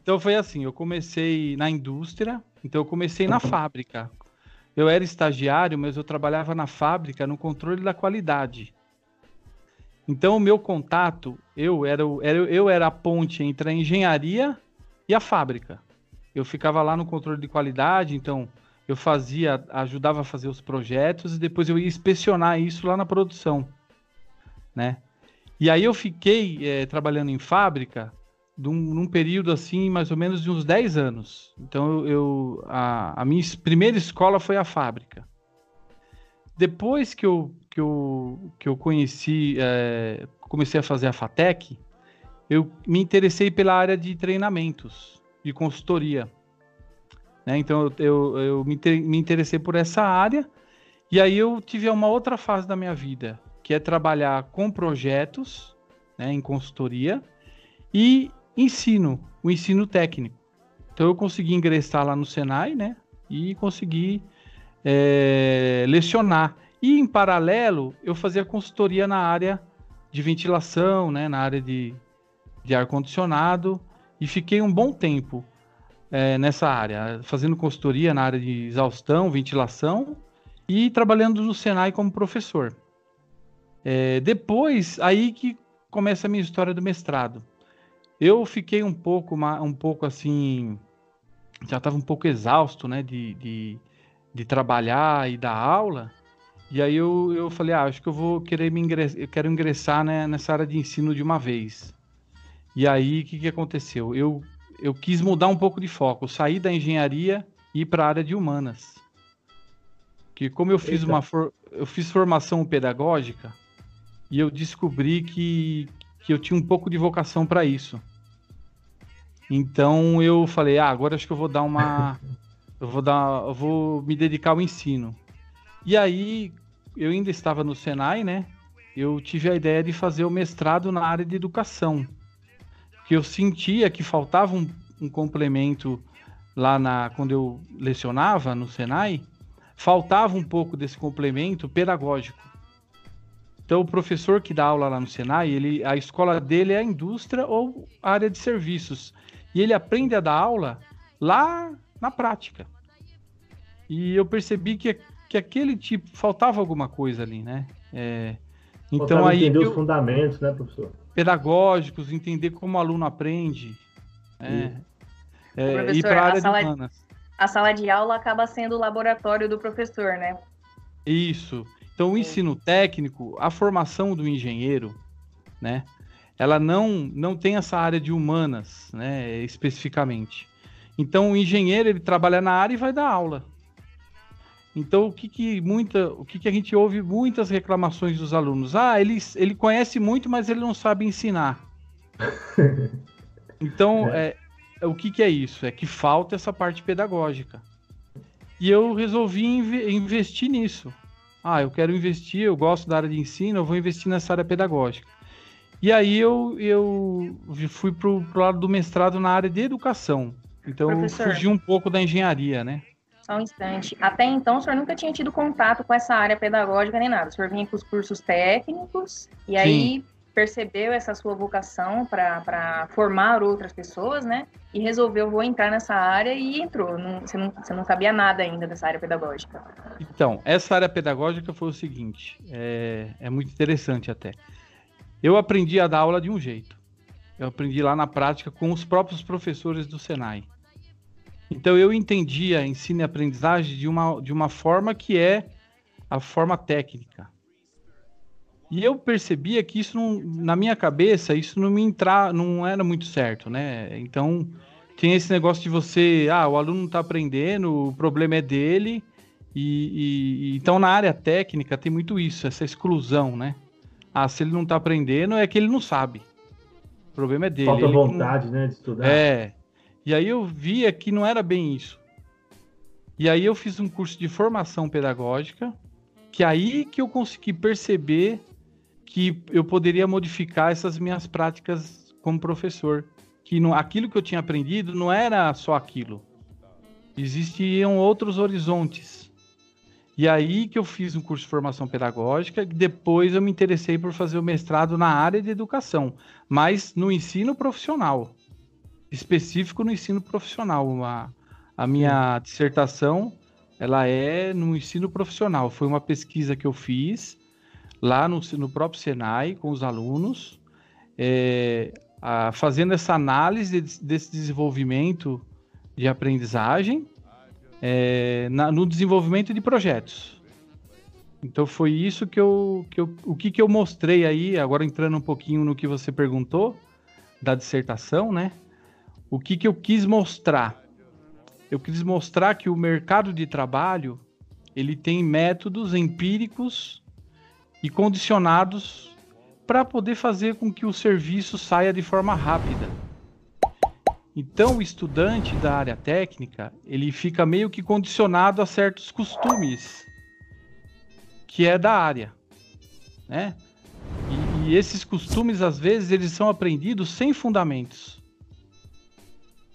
Então foi assim, eu comecei na indústria, então eu comecei na fábrica. Eu era estagiário, mas eu trabalhava na fábrica no controle da qualidade. Então, o meu contato, eu era, eu era a ponte entre a engenharia e a fábrica. Eu ficava lá no controle de qualidade, então eu fazia, ajudava a fazer os projetos e depois eu ia inspecionar isso lá na produção, né? E aí eu fiquei é, trabalhando em fábrica num, num, período assim, mais ou menos de uns 10 anos. Então eu, a, a minha primeira escola foi a fábrica. Depois que eu que eu, que eu conheci, é, comecei a fazer a FATEC, eu me interessei pela área de treinamentos, de consultoria. Né? Então eu, eu, me, me interessei por essa área e aí eu tive uma outra fase da minha vida, que é trabalhar com projetos né, em consultoria e ensino, o ensino técnico. Então eu consegui ingressar lá no Senai, né? E consegui é, lecionar. E em paralelo, eu fazia consultoria na área de ventilação, né, na área de, de ar-condicionado, e fiquei um bom tempo é, nessa área, fazendo consultoria na área de exaustão, ventilação e trabalhando no Senai como professor. É, depois, aí que começa a minha história do mestrado. Eu fiquei um pouco, um pouco assim, já estava um pouco exausto, né, de, de, de trabalhar e dar aula, e aí eu, eu falei, ah, acho que eu vou querer me ingressar, eu quero ingressar né, nessa área de ensino de uma vez. E aí o que, que aconteceu? Eu, eu quis mudar um pouco de foco, sair da engenharia e ir para a área de humanas. Que como eu fiz Eita. uma for, eu fiz formação pedagógica e eu descobri que, que eu tinha um pouco de vocação para isso. Então eu falei, ah, agora acho que eu vou dar uma eu vou dar, eu vou me dedicar ao ensino. E aí, eu ainda estava no Senai, né? Eu tive a ideia de fazer o mestrado na área de educação. Porque eu sentia que faltava um, um complemento lá na quando eu lecionava no Senai, faltava um pouco desse complemento pedagógico. Então, o professor que dá aula lá no Senai, ele, a escola dele é a indústria ou área de serviços. E ele aprende a dar aula lá na prática. E eu percebi que que aquele tipo faltava alguma coisa ali, né? É, então Faltava aí entender os fundamentos, né, professor? Pedagógicos, entender como o aluno aprende, né? É, ir para a área de humanas. A sala de aula acaba sendo o laboratório do professor, né? Isso. Então, o ensino técnico, a formação do engenheiro, né? Ela não, não tem essa área de humanas, né? Especificamente. Então, o engenheiro ele trabalha na área e vai dar aula. Então, o que, que muita, o que, que a gente ouve muitas reclamações dos alunos? Ah, ele, ele conhece muito, mas ele não sabe ensinar. [laughs] então, é. É, o que, que é isso? É que falta essa parte pedagógica. E eu resolvi inv investir nisso. Ah, eu quero investir, eu gosto da área de ensino, eu vou investir nessa área pedagógica. E aí eu, eu fui para o lado do mestrado na área de educação. Então Professor, eu fugi um pouco da engenharia, né? Só um instante. Até então o senhor nunca tinha tido contato com essa área pedagógica nem nada. O senhor vinha com os cursos técnicos e Sim. aí percebeu essa sua vocação para formar outras pessoas, né? E resolveu, vou entrar nessa área e entrou. Não, você, não, você não sabia nada ainda dessa área pedagógica. Então, essa área pedagógica foi o seguinte, é, é muito interessante até. Eu aprendi a dar aula de um jeito. Eu aprendi lá na prática com os próprios professores do Senai. Então eu entendia ensino e aprendizagem de uma, de uma forma que é a forma técnica. E eu percebia que isso não, na minha cabeça, isso não me entrar, não era muito certo, né? Então, tem esse negócio de você, ah, o aluno não está aprendendo, o problema é dele. E, e, então na área técnica tem muito isso, essa exclusão, né? Ah, se ele não está aprendendo, é que ele não sabe. O problema é dele. Falta vontade, não... né, de estudar. É. E aí eu via que não era bem isso. E aí eu fiz um curso de formação pedagógica, que aí que eu consegui perceber que eu poderia modificar essas minhas práticas como professor. Que não, aquilo que eu tinha aprendido não era só aquilo. Existiam outros horizontes. E aí que eu fiz um curso de formação pedagógica, depois eu me interessei por fazer o mestrado na área de educação, mas no ensino profissional, específico no ensino profissional. A, a minha dissertação, ela é no ensino profissional. Foi uma pesquisa que eu fiz lá no, no próprio Senai com os alunos, é, a, fazendo essa análise de, desse desenvolvimento de aprendizagem é, na, no desenvolvimento de projetos. Então foi isso que eu, que eu o que, que eu mostrei aí, agora entrando um pouquinho no que você perguntou da dissertação, né? O que, que eu quis mostrar? Eu quis mostrar que o mercado de trabalho ele tem métodos empíricos e condicionados para poder fazer com que o serviço saia de forma rápida. Então, o estudante da área técnica, ele fica meio que condicionado a certos costumes que é da área, né? E, e esses costumes, às vezes, eles são aprendidos sem fundamentos.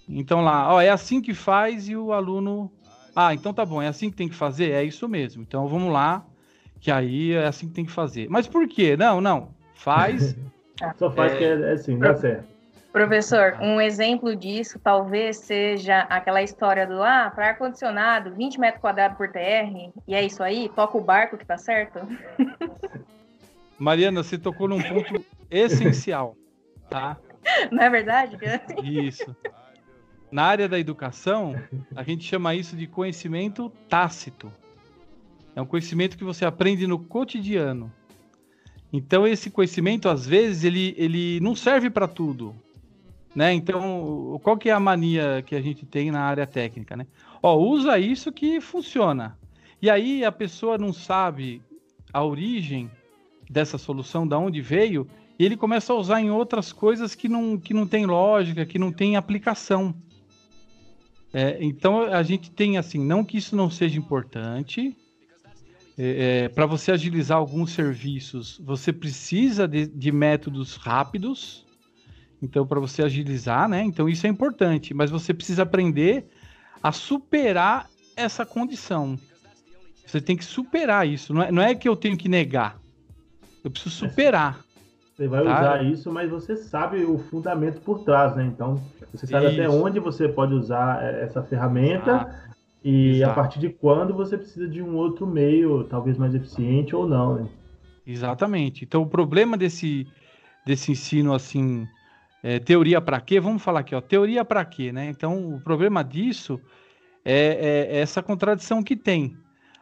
Então lá, ó, é assim que faz e o aluno, ah, então tá bom, é assim que tem que fazer, é isso mesmo. Então vamos lá, que aí é assim que tem que fazer. Mas por quê? Não, não. Faz. [laughs] Só faz é... que é assim, dá certo. Professor, um exemplo disso talvez seja aquela história do ah, para ar-condicionado, 20 metros quadrados por TR, e é isso aí, toca o barco que tá certo. [laughs] Mariana, você tocou num ponto essencial, tá? Não é verdade? Isso. Na área da educação, a gente chama isso de conhecimento tácito. É um conhecimento que você aprende no cotidiano. Então esse conhecimento às vezes ele, ele não serve para tudo, né? Então qual que é a mania que a gente tem na área técnica, né? Ó, usa isso que funciona. E aí a pessoa não sabe a origem dessa solução, da onde veio, e ele começa a usar em outras coisas que não, que não tem lógica, que não tem aplicação. É, então a gente tem assim, não que isso não seja importante, é, é, para você agilizar alguns serviços, você precisa de, de métodos rápidos. Então, para você agilizar, né? Então, isso é importante. Mas você precisa aprender a superar essa condição. Você tem que superar isso. Não é, não é que eu tenho que negar. Eu preciso superar. Você vai tá? usar isso, mas você sabe o fundamento por trás, né? Então, você sabe isso. até onde você pode usar é, essa ferramenta. Ah e Exato. a partir de quando você precisa de um outro meio, talvez mais eficiente ou não, né? Exatamente. Então o problema desse, desse ensino assim, é, teoria para quê? Vamos falar aqui, ó, teoria para quê, né? Então o problema disso é, é, é, essa contradição que tem.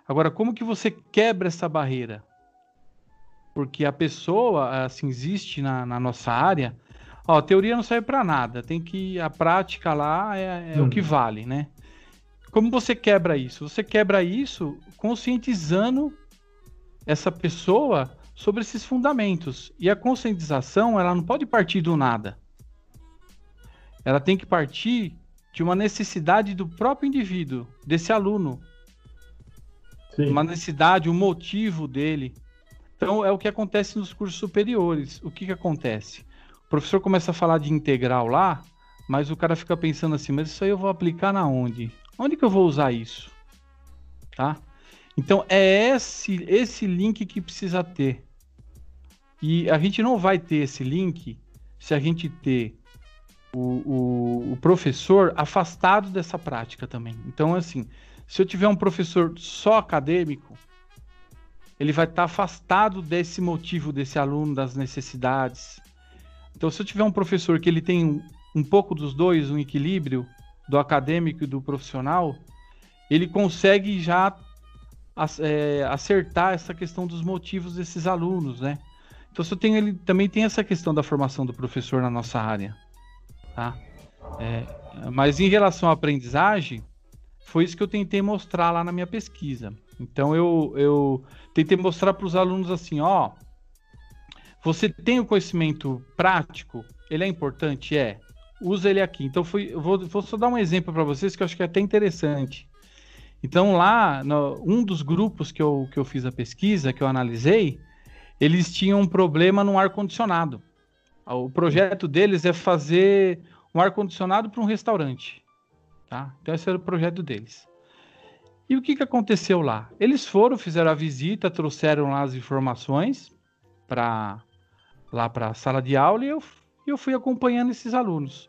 Agora, como que você quebra essa barreira? Porque a pessoa, assim, existe na, na nossa área. Ó, a teoria não serve para nada. Tem que a prática lá é, hum. o que uhum. vale, né? Como você quebra isso? Você quebra isso conscientizando essa pessoa sobre esses fundamentos. E a conscientização, ela não pode partir do nada. Ela tem que partir de uma necessidade do próprio indivíduo, desse aluno. Sim. uma necessidade, um motivo dele. Então é o que acontece nos cursos superiores. O que, que acontece? O professor começa a falar de integral lá, mas o cara fica pensando assim, mas isso aí eu vou aplicar na onde? Onde que eu vou usar isso? Tá? Então é esse, esse link que precisa ter. E a gente não vai ter esse link se a gente ter o, o, o, professor afastado dessa prática também. Então, assim, se eu tiver um professor só acadêmico, ele vai estar afastado desse motivo desse aluno, das necessidades. Então, se eu tiver um professor que ele tem um, um pouco dos dois, um equilíbrio do acadêmico e do profissional, ele consegue já é, acertar essa questão dos motivos desses alunos, né? Então, eu tenho, ele também tem essa questão da formação do professor na nossa área. Tá? É, mas em relação à aprendizagem, foi isso que eu tentei mostrar lá na minha pesquisa. Então eu, eu tentei mostrar para os alunos assim, ó, você tem o conhecimento prático, ele é importante, é. Usa ele aqui. Então eu vou, vou só dar um exemplo para vocês que eu acho que é até interessante. Então lá, no, um dos grupos que eu, que eu fiz a pesquisa, que eu analisei, eles tinham um problema no ar condicionado. O projeto deles é fazer um ar-condicionado para um restaurante. Tá? Então, esse era o projeto deles. E o que, que aconteceu lá? Eles foram, fizeram a visita, trouxeram lá as informações para lá para a sala de aula e eu, eu fui acompanhando esses alunos.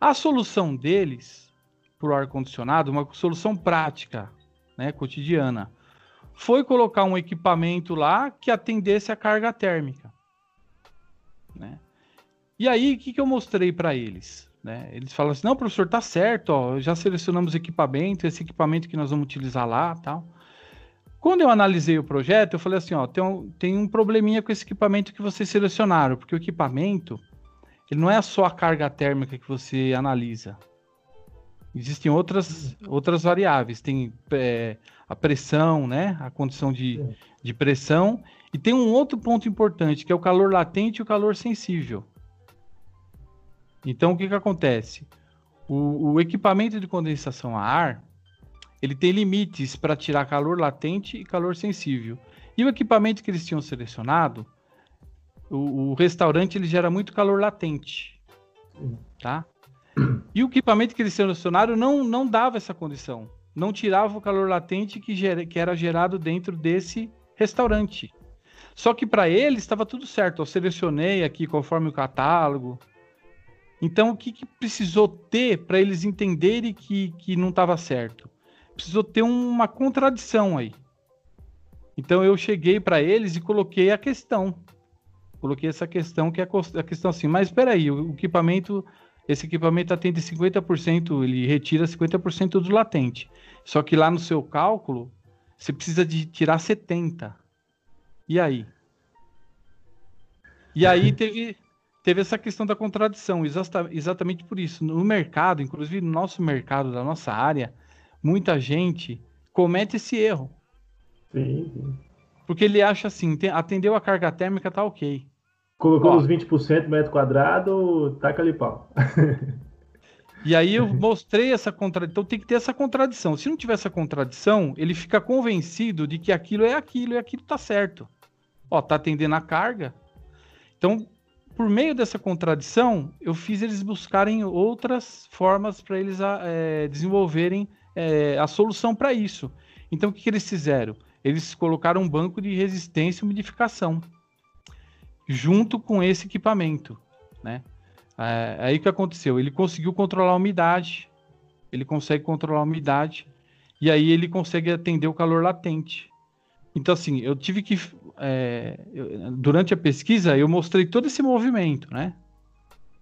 A solução deles para o ar-condicionado, uma solução prática, né, cotidiana, foi colocar um equipamento lá que atendesse a carga térmica. Né? E aí, o que, que eu mostrei para eles? Né? Eles falam assim: não, professor, tá certo, ó, já selecionamos equipamento, esse equipamento que nós vamos utilizar lá tal. Quando eu analisei o projeto, eu falei assim: ó, tem um, tem um probleminha com esse equipamento que vocês selecionaram, porque o equipamento ele não é só a carga térmica que você analisa. Existem outras, outras variáveis. Tem é, a pressão, né? A condição de, de pressão. E tem um outro ponto importante, que é o calor latente e o calor sensível. Então, o que, que acontece? O, o equipamento de condensação a ar, ele tem limites para tirar calor latente e calor sensível. E o equipamento que eles tinham selecionado, o, o restaurante ele gera muito calor latente, tá? E o equipamento que eles selecionaram não, não dava essa condição. Não tirava o calor latente que, gera, que era gerado dentro desse restaurante. Só que para eles estava tudo certo. Eu selecionei aqui conforme o catálogo, então, o que, que precisou ter para eles entenderem que, que não estava certo? Precisou ter uma contradição aí. Então, eu cheguei para eles e coloquei a questão. Coloquei essa questão, que é a questão assim, mas espera aí, o equipamento, esse equipamento atende 50%, ele retira 50% do latente. Só que lá no seu cálculo, você precisa de tirar 70%. E aí? E aí [laughs] teve, teve essa questão da contradição, exatamente por isso. No mercado, inclusive no nosso mercado, da nossa área, muita gente comete esse erro. Sim. Porque ele acha assim, atendeu a carga térmica, tá ok. Colocou Ó, os 20% metro quadrado, taca ali pau. E aí eu mostrei essa contradição. Então tem que ter essa contradição. Se não tiver essa contradição, ele fica convencido de que aquilo é aquilo e aquilo tá certo. Ó, tá atendendo a carga. Então, por meio dessa contradição, eu fiz eles buscarem outras formas para eles é, desenvolverem é, a solução para isso. Então, o que, que, eles fizeram? Eles colocaram um banco de resistência e umidificação junto com esse equipamento, né? É, aí o que aconteceu? Ele conseguiu controlar a umidade, ele consegue controlar a umidade e aí ele consegue atender o calor latente. Então, assim, eu tive que. É, eu, durante a pesquisa, eu mostrei todo esse movimento, né?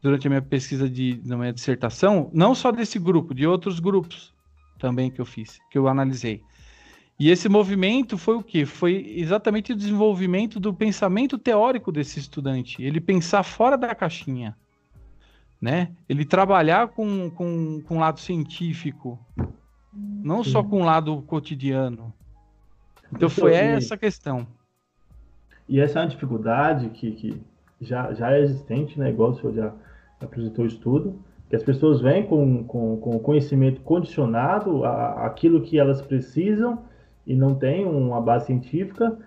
Durante a minha pesquisa de, na minha dissertação, não só desse grupo, de outros grupos também que eu fiz, que eu analisei. E esse movimento foi o que? Foi exatamente o desenvolvimento do pensamento teórico desse estudante. Ele pensar fora da caixinha, né? Ele trabalhar com, com, com o lado científico, não Sim. só com o lado cotidiano. Então foi essa a questão. E essa é uma dificuldade que, que já, já é existente, né? Igual o senhor já apresentou o estudo, que as pessoas vêm com, com, com conhecimento condicionado a, aquilo que elas precisam e não tem uma base científica.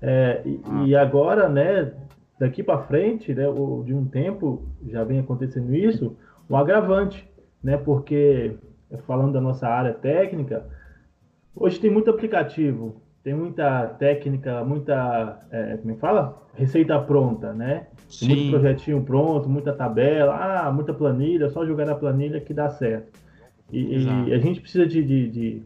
É, e, ah. e, agora, né, daqui para frente, né, de um tempo já vem acontecendo isso, um agravante, né, porque falando da nossa área técnica, hoje tem muito aplicativo, tem muita técnica, muita, é, como é que fala? Receita pronta, né? Sim. Muito projetinho pronto, muita tabela, ah, muita planilha, só jogar na planilha que dá certo. E, e a gente precisa de, de, de,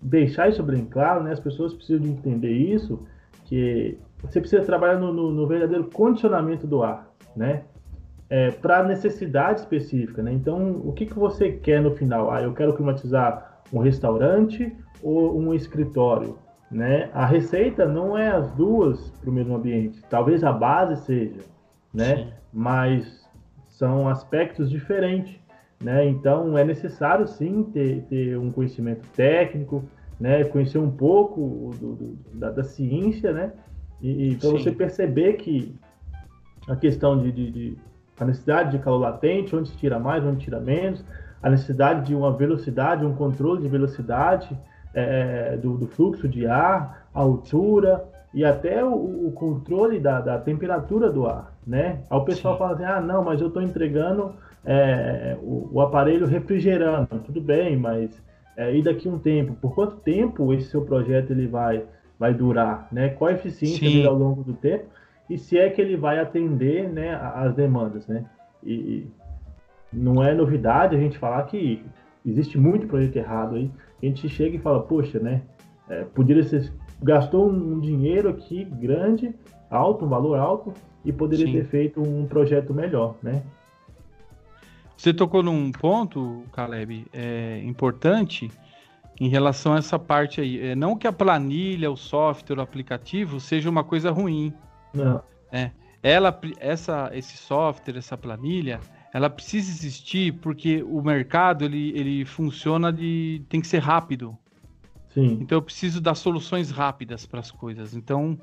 deixar isso bem claro, né? As pessoas precisam de entender isso, que você precisa trabalhar no, no, no verdadeiro condicionamento do ar, né? É, para necessidade específica, né? Então, o que, que você quer no final? Ah, eu quero climatizar um restaurante ou um escritório, né? A receita não é as duas para o mesmo ambiente. Talvez a base seja, né? Sim. Mas são aspectos diferentes. Né? Então é necessário sim ter, ter um conhecimento técnico, né? conhecer um pouco do, do, da, da, ciência, né? E, e para você perceber que a questão de, de, de, a necessidade de calor latente, onde se tira mais, onde tira menos, a necessidade de uma velocidade, um controle de velocidade é, do, do, fluxo de ar, a altura e até o, o controle da, da, temperatura do ar, né? Aí o pessoal Sim. fala assim, ah, não, mas eu estou entregando é, o, o, aparelho refrigerando, tudo bem, mas é, e daqui a um tempo, por quanto tempo esse seu projeto ele vai, vai durar, né? Qual a eficiência dele ao longo do tempo e se é que ele vai atender, né, as demandas, né? E não é novidade a gente falar que existe muito projeto errado aí. A gente chega e fala, poxa, né? É, poderia ser gastou um dinheiro aqui grande, alto, um valor alto e poderia Sim. ter feito um projeto melhor, né? Você tocou num ponto, Caleb, é, importante em relação a essa parte aí. É, não que a planilha, o software, o aplicativo seja uma coisa ruim. Não. É, ela, essa, esse software, essa planilha, ela precisa existir porque o mercado ele, ele funciona de tem que ser rápido. Sim. Então eu preciso dar soluções rápidas para as coisas. Então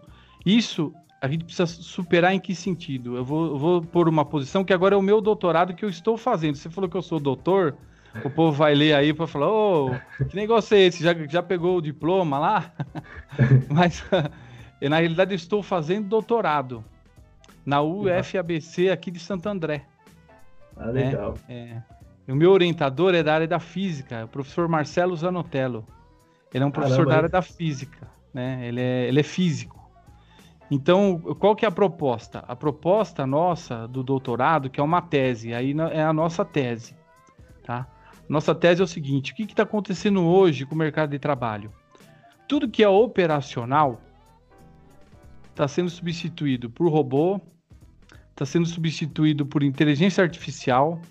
isso a gente precisa superar em que sentido? Eu vou, eu vou pôr uma posição que agora é o meu doutorado que eu estou fazendo. Você falou que eu sou doutor, o povo vai ler aí para falar, ô, oh, que negócio é esse? Já, já pegou o diploma lá? [laughs] Mas [laughs] na realidade eu estou fazendo doutorado na UFABC aqui de Santo André. Ah, legal. É, é. O meu orientador é da área da física, o professor Marcelo Zanotello. Ele é um professor Caramba, da área da física, né? Ele é, ele é físico. Então, qual que é a proposta? A proposta nossa do doutorado, que é uma tese, aí é a nossa tese, tá? Nossa tese é o seguinte: o que está acontecendo hoje com o mercado de trabalho? Tudo que é operacional está sendo substituído por robô, está sendo substituído por inteligência artificial,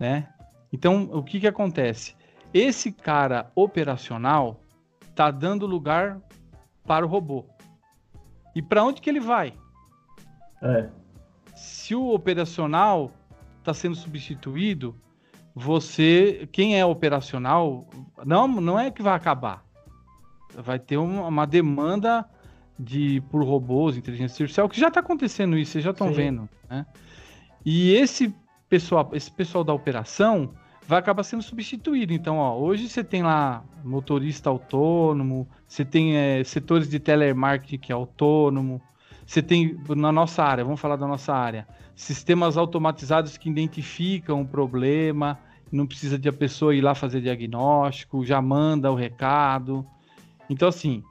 né? Então, o que, que acontece? Esse cara operacional está dando lugar para o robô. E para onde que ele vai? É. Se o operacional está sendo substituído, você, quem é operacional, não, não é que vai acabar. Vai ter uma, uma demanda de por robôs, inteligência artificial, que já está acontecendo isso, vocês já estão vendo, né? E esse pessoal, esse pessoal da operação vai acabar sendo substituído. Então, ó, hoje você tem lá motorista autônomo, você tem é, setores de telemarketing que é autônomo, você tem, na nossa área, vamos falar da nossa área, sistemas automatizados que identificam o problema, não precisa de a pessoa ir lá fazer diagnóstico, já manda o recado. Então, assim,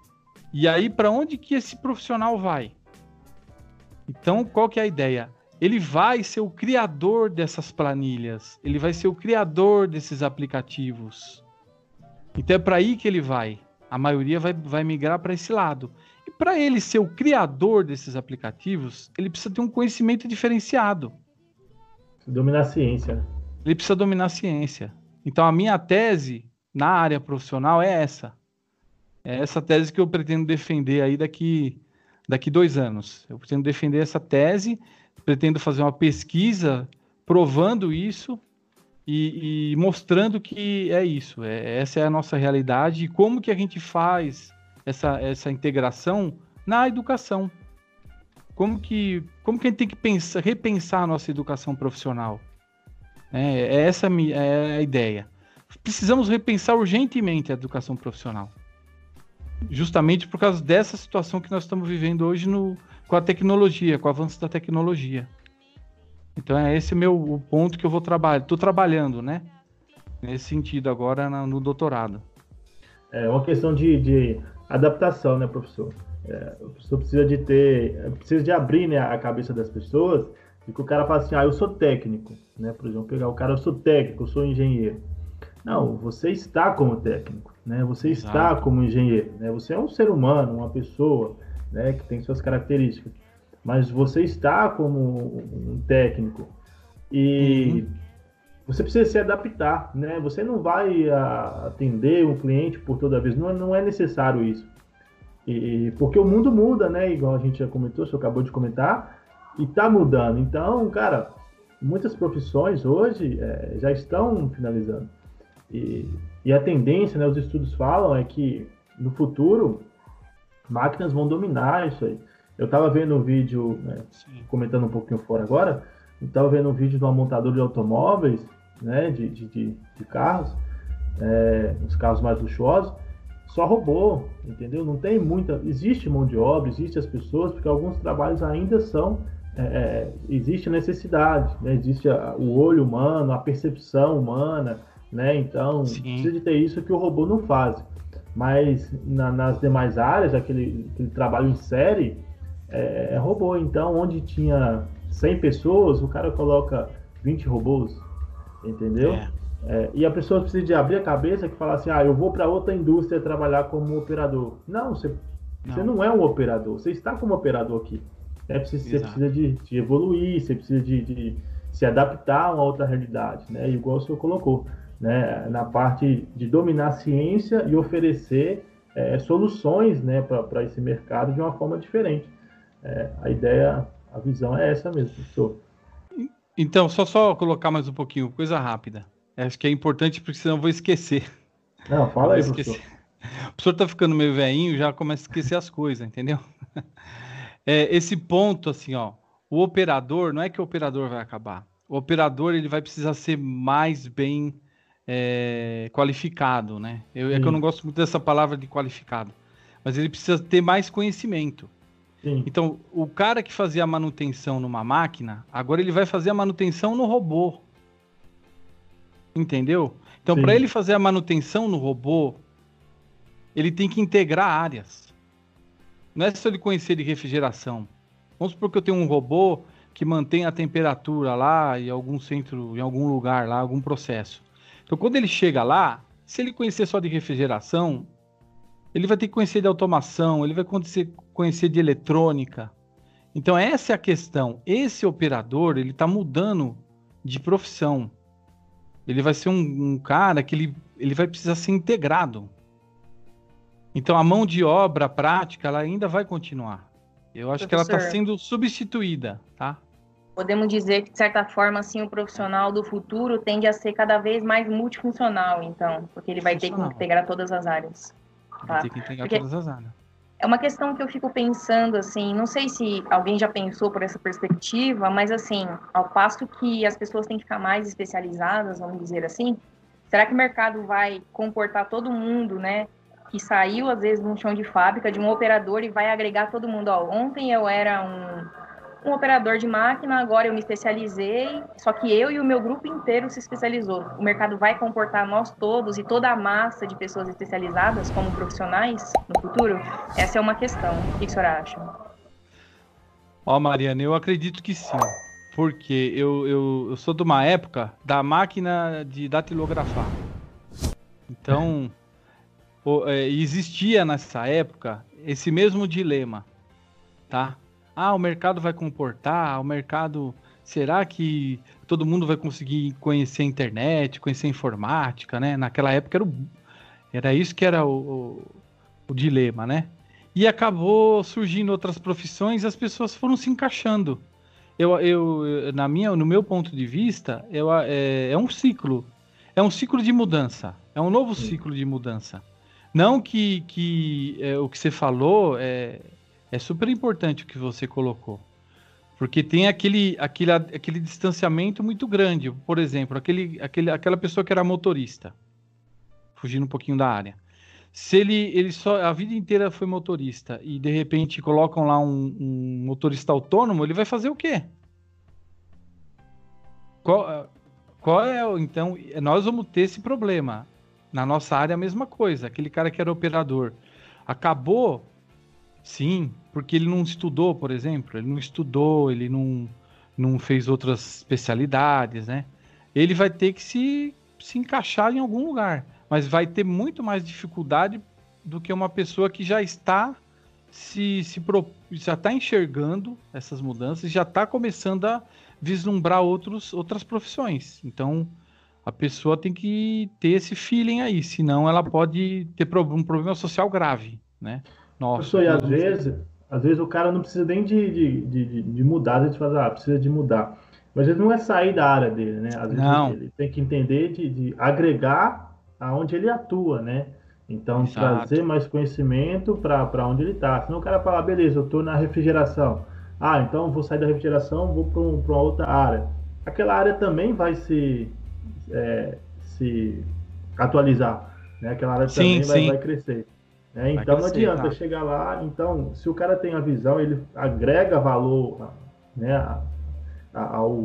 e aí para onde que esse profissional vai? Então, qual que é a ideia? Ele vai ser o criador dessas planilhas, ele vai ser o criador desses aplicativos. Então é para aí que ele vai a maioria vai, vai migrar para esse lado. E para ele ser o criador desses aplicativos, ele precisa ter um conhecimento diferenciado. Dominar a ciência. Ele precisa dominar a ciência. Então a minha tese na área profissional é essa. É essa tese que eu pretendo defender aí daqui, daqui dois anos. Eu pretendo defender essa tese, pretendo fazer uma pesquisa provando isso e, e, mostrando que é isso, é, essa é a nossa realidade e como que a gente faz essa, essa integração na educação. Como que, como que a gente tem que pensar, repensar a nossa educação profissional? É, é essa é a ideia. Precisamos repensar urgentemente a educação profissional. Justamente por causa dessa situação que nós estamos vivendo hoje no, com a tecnologia, com o avanço da tecnologia. Então é esse meu o ponto que eu vou trabalhar. Estou trabalhando, né? Nesse sentido agora no doutorado. É uma questão de, de adaptação, né, professor? É, o professor precisa de ter, precisa de abrir né, a cabeça das pessoas e que o cara fala assim, ah, eu sou técnico, né? Por exemplo, pegar o cara, eu sou técnico, eu sou engenheiro. Não, você está como técnico, né? Você está como engenheiro, né? Você é um ser humano, uma pessoa, né? Que tem suas características, mas você está como um técnico e uhum. você precisa se adaptar, né? Você não vai atender um cliente por toda vez, não, não é necessário isso. E porque o mundo muda, né? Igual a gente já comentou, o senhor acabou de comentar, e está mudando. Então, cara, muitas profissões hoje é, já estão finalizando. E, e, a tendência, né, os estudos falam, é que no futuro máquinas vão dominar isso aí. Eu estava vendo um vídeo, né, comentando um pouquinho fora agora, eu estava vendo um vídeo de uma montadora de automóveis, né, de, de, de, de carros, é, os carros mais luxuosos, só robô, entendeu? Não tem muita. Existe mão de obra, existe as pessoas, porque alguns trabalhos ainda são. É, é existe a necessidade, né? existe a, o olho humano, a percepção humana, né? Então, Sim. precisa de ter isso que o robô não faz. Mas na, nas demais áreas, aquele, aquele trabalho em série é, é, robô. Então, onde tinha 100 pessoas, o cara coloca 20 robôs, entendeu? É. É, e a pessoa precisa de abrir a cabeça e falar assim, ah, eu vou para outra indústria trabalhar como operador. Não, você não. você não é um operador, você está como operador aqui. É, precisa, você precisa de, de, evoluir, você precisa de, de, se adaptar a uma outra realidade, né? Igual o senhor colocou, né? Na parte de dominar a ciência e oferecer é, soluções, né, para esse mercado de uma forma diferente. É, a ideia, a visão é essa mesmo, professor. Então, só só colocar mais um pouquinho, coisa rápida. Acho que é importante porque senão eu vou esquecer. Não, fala aí, professor. O professor tá ficando meio velhinho, já começa a esquecer as coisas, entendeu? [laughs] É, esse ponto, assim, ó, o operador, não é que o operador vai acabar. O operador, ele vai precisar ser mais bem é, qualificado, né? Eu, é que eu não gosto muito dessa palavra de qualificado. Mas ele precisa ter mais conhecimento. Sim. Então, o cara que fazia a manutenção numa máquina, agora ele vai fazer a manutenção no robô. Entendeu? Então, para ele fazer a manutenção no robô, ele tem que integrar áreas. Não é só ele conhecer de refrigeração. Vamos supor que eu tenho um robô que mantém a temperatura lá em algum centro, em algum lugar lá, algum processo. Então, quando ele chega lá, se ele conhecer só de refrigeração, ele vai ter que conhecer de automação, ele vai conhecer, conhecer de eletrônica. Então, essa é a questão. Esse operador, ele está mudando de profissão. Ele vai ser um, um cara que ele, ele vai precisar ser integrado. Então a mão de obra prática ela ainda vai continuar. Eu acho Professor, que ela está sendo substituída, tá? Podemos dizer que de certa forma assim o profissional do futuro tende a ser cada vez mais multifuncional, então, porque ele vai ter que integrar todas as áreas. Tá? Vai ter que integrar porque... todas as áreas é uma questão que eu fico pensando, assim, não sei se alguém já pensou por essa perspectiva, mas, assim, ao passo que as pessoas têm que ficar mais especializadas, vamos dizer assim, será que o mercado vai comportar todo mundo, né, que saiu, às vezes, de um chão de fábrica, de um operador, e vai agregar todo mundo? Ó, ontem eu era um um operador de máquina, agora eu me especializei, só que eu e o meu grupo inteiro se especializou. O mercado vai comportar nós todos e toda a massa de pessoas especializadas como profissionais no futuro? Essa é uma questão. O que, a senhora acha? Ó, Mariana, eu acredito que sim. Porque eu, eu, eu sou de uma época da máquina de datilografar. Então, é, existia nessa época esse mesmo dilema, tá? Ah, o mercado vai comportar, o mercado. Será que todo mundo vai conseguir conhecer a internet, conhecer a informática, né? Naquela época era, o, era isso que era o, o, o dilema, né? E acabou surgindo outras profissões e as pessoas foram se encaixando. Eu, eu, na minha, no meu ponto de vista, eu, é, é um ciclo. É um ciclo de mudança. É um novo ciclo de mudança. Não que, que é, o que você falou é, é super importante o que você colocou. Porque tem aquele, aquele, aquele distanciamento muito grande. Por exemplo, aquele, aquele, aquela pessoa que era motorista, fugindo um pouquinho da área. Se ele, ele só a vida inteira foi motorista e de repente colocam lá um, um motorista autônomo, ele vai fazer o quê? Qual, qual é então? Nós vamos ter esse problema. Na nossa área a mesma coisa. Aquele cara que era operador acabou, sim, porque ele não estudou, por exemplo. Ele não estudou, ele não, não fez outras especialidades, né? Ele vai ter que se, se encaixar em algum lugar mas vai ter muito mais dificuldade do que uma pessoa que já está se, se já está enxergando essas mudanças, já está começando a vislumbrar outros, outras profissões. Então, a pessoa tem que ter esse feeling aí, senão ela pode ter um problema social grave, né? Nossa. e às vezes, às vezes o cara não precisa nem de, de, de, de mudar, a gente fala, ah, precisa de mudar. Mas ele não é sair da área dele, né? Às vezes não. ele tem que entender de, de agregar aonde ele atua, né? Então, Exato. trazer mais conhecimento para onde ele está. Senão o cara fala, beleza, eu estou na refrigeração. Ah, então vou sair da refrigeração, vou para um, uma outra área. Aquela área também vai se, é, se atualizar. Né? Aquela área sim, também vai, vai, crescer. Né? Então não adianta tá. chegar lá. Então, se o cara tem a visão, ele agrega valor né, ao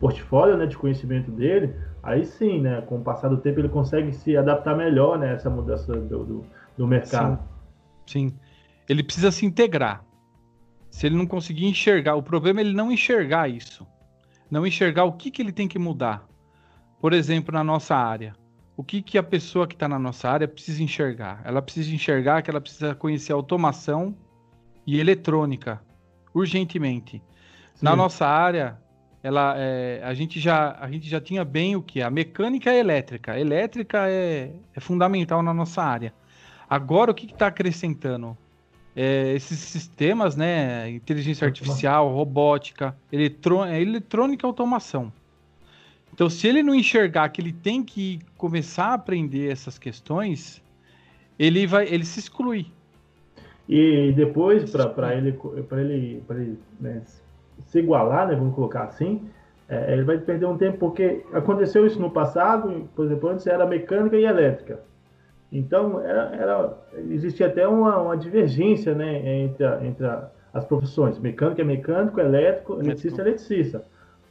portfólio né, de conhecimento dele, aí sim, né, com o passar do tempo, ele consegue se adaptar melhor né, essa mudança do, do, do mercado. Sim. sim. Ele precisa se integrar. Se ele não conseguir enxergar, o problema é ele não enxergar isso. Não enxergar o que, que ele tem que mudar. Por exemplo, na nossa área. O que, que a pessoa que está na nossa área precisa enxergar? Ela precisa enxergar que ela precisa conhecer automação e eletrônica urgentemente. Sim. Na nossa área, ela é, a gente já a gente já tinha bem o que a mecânica e a elétrica. A elétrica é, é fundamental na nossa área. Agora o que está acrescentando? É, esses sistemas, né? Inteligência artificial, robótica, é, eletrônica e automação. Então, se ele não enxergar que ele tem que começar a aprender essas questões, ele vai, ele se exclui. E depois, para ele, para ele, ele né, se igualar, né, vamos colocar assim, é, ele vai perder um tempo, porque aconteceu isso no passado, por exemplo, antes era mecânica e elétrica. Então, era, era existia até uma, uma divergência né, entre, a, entre a, as profissões. Mecânico é mecânico, elétrico, eletricista é eletricista.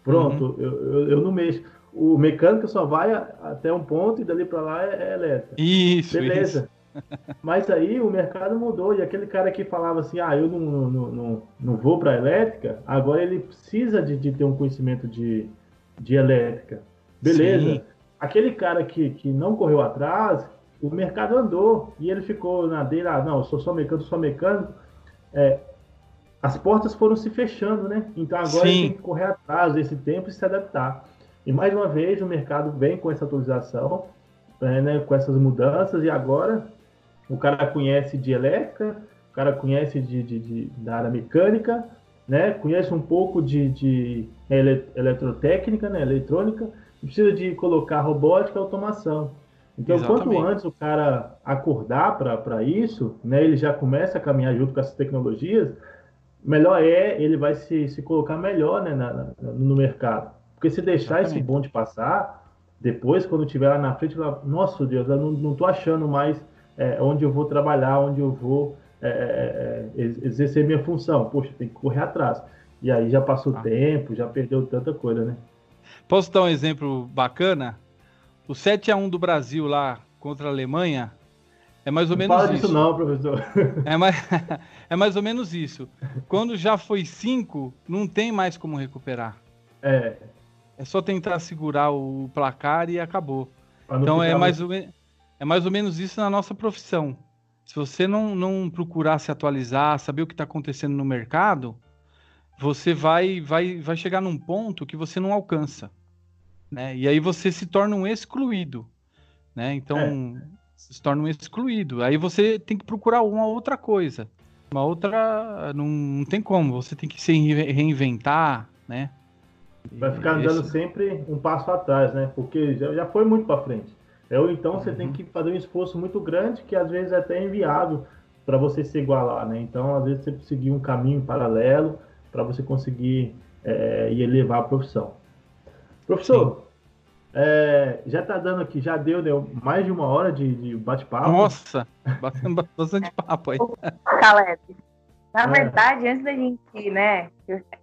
Pronto, uhum. eu, eu, eu, não mexo. O mecânico só vai até um ponto e dali para lá é, é elétrica. Isso, Beleza. Isso. [laughs] Mas aí o mercado mudou e aquele cara que falava assim, ah, eu não, não, não, não vou para elétrica, agora ele precisa de, de ter um conhecimento de, de elétrica. Beleza. Sim. Aquele cara que, que não correu atrás, o mercado andou e ele ficou na dele, ah, não, eu sou só mecânico, sou mecânico. É, as portas foram se fechando, né? Então agora tem que correr atrás desse tempo e se adaptar. E mais uma vez o mercado vem com essa atualização, é, né, com essas mudanças, e agora o cara conhece de elétrica, o cara conhece de, de, de da área mecânica, né? Conhece um pouco de, de eletrotécnica, né? Eletrônica, precisa de colocar robótica e automação. Então, Exatamente. quanto antes o cara acordar para isso, né? Ele já começa a caminhar junto com essas tecnologias, melhor é ele vai se, se colocar melhor né, na, na, no mercado. Porque se deixar Exatamente. esse bonde passar, depois, quando tiver lá na frente, lá, nossa Deus, eu não, tô achando mais é, onde eu vou trabalhar, onde eu vou é, é, é exercer minha função. Poxa, tem que correr atrás. E aí já passou ah. tempo, já perdeu tanta coisa, né? Posso dar um exemplo bacana? O 7 a 1 do Brasil lá contra a Alemanha é mais ou não menos fala isso. Disso não, professor. [laughs] É mais, [laughs] é mais ou menos isso. Quando já foi 5, não tem mais como recuperar. É. É só tentar segurar o placar e acabou. Então é mais ou menos é mais ou menos isso na nossa profissão. Se você não, não procurar se atualizar, saber o que está acontecendo no mercado, você vai, vai, vai chegar num ponto que você não alcança. Né? E aí você se torna um excluído. Né? Então, é. Se torna um excluído. Aí você tem que procurar uma outra coisa. Uma outra. Não, não tem como. Você tem que se reinventar, né? Vai ficar andando Esse... sempre um passo atrás, né? Porque já, já foi muito para frente. É, ou então você uhum. tem que fazer um esforço muito grande que às vezes é até inviável para você se igualar, né? Então, às vezes você seguir um caminho paralelo para você conseguir é, e elevar a profissão. Professor, É, já tá dando aqui, já deu, deu mais de uma hora de, de bate-papo. Nossa, [laughs] bastante papo aí. Caleb, na é. verdade, antes da gente, né,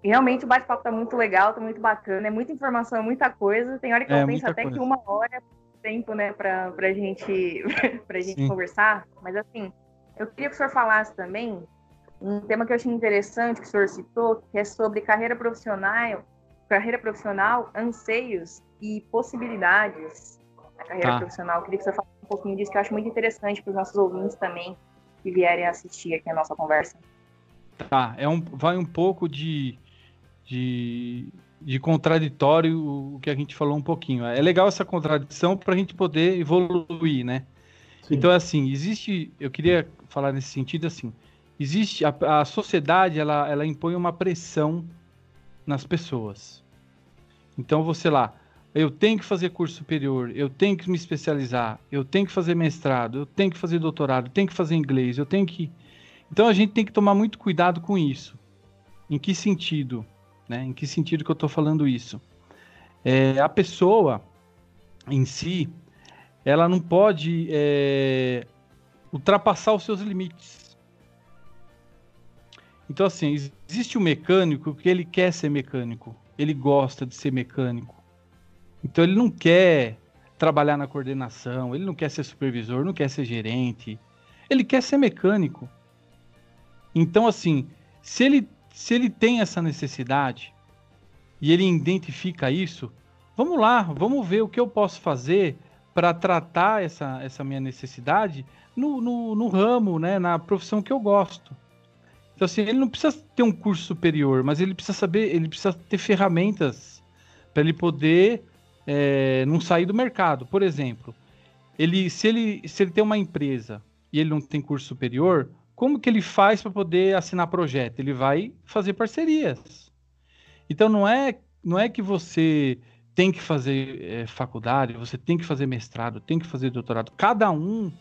realmente o bate-papo tá muito legal, tá muito bacana, é muita informação, é muita coisa. Tem hora que é, eu penso até coisa. que uma hora é tempo, né, pra, pra gente, [laughs] pra gente conversar. Mas assim, eu queria que o senhor falasse também um tema que eu achei interessante que o senhor citou, que é sobre carreira profissional, carreira profissional, anseios e possibilidades da carreira tá. profissional. Eu queria que você falasse um pouquinho disso, que eu acho muito interessante para os nossos ouvintes também que vierem assistir aqui a nossa conversa. Tá, é um, vai um pouco de, de, de contraditório o que a gente falou um pouquinho. É legal essa contradição para a gente poder evoluir, né? Sim. Então, assim, existe. Eu queria falar nesse sentido assim. Existe a, a sociedade, ela, ela impõe uma pressão nas pessoas. Então, você lá, eu tenho que fazer curso superior, eu tenho que me especializar, eu tenho que fazer mestrado, eu tenho que fazer doutorado, eu tenho que fazer inglês, eu tenho que. Então a gente tem que tomar muito cuidado com isso. Em que sentido? Né? Em que sentido que eu estou falando isso? É, a pessoa em si, ela não pode é, ultrapassar os seus limites. Então, assim, existe um mecânico que ele quer ser mecânico, ele gosta de ser mecânico. Então, ele não quer trabalhar na coordenação, ele não quer ser supervisor, não quer ser gerente, ele quer ser mecânico. Então, assim, se ele, se ele tem essa necessidade e ele identifica isso, vamos lá, vamos ver o que eu posso fazer para tratar essa, essa minha necessidade no, no, no, ramo, né, na profissão que eu gosto. Então, assim, ele não precisa ter um curso superior, mas ele precisa saber, ele precisa ter ferramentas para ele poder é, não sair do mercado. Por exemplo, ele, se, ele, se ele tem uma empresa e ele não tem curso superior, como que ele faz para poder assinar projeto? Ele vai fazer parcerias. Então, não é, não é que você tem que fazer é, faculdade, você tem que fazer mestrado, tem que fazer doutorado. Cada um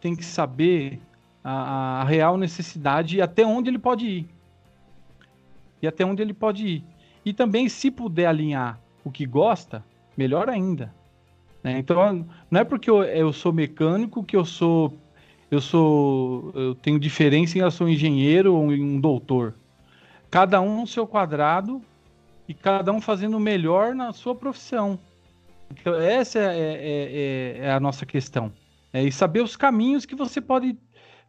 tem que saber a, a real necessidade e até onde ele pode ir. E até onde ele pode ir. E também, se puder alinhar o que gosta, melhor ainda. Né? Então, não é porque eu, eu sou mecânico que eu sou eu sou eu tenho diferença em eu sou engenheiro ou um doutor. Cada um no seu quadrado e cada um fazendo o melhor na sua profissão. Então, essa é, é, é, é a nossa questão. É, e saber os caminhos que você pode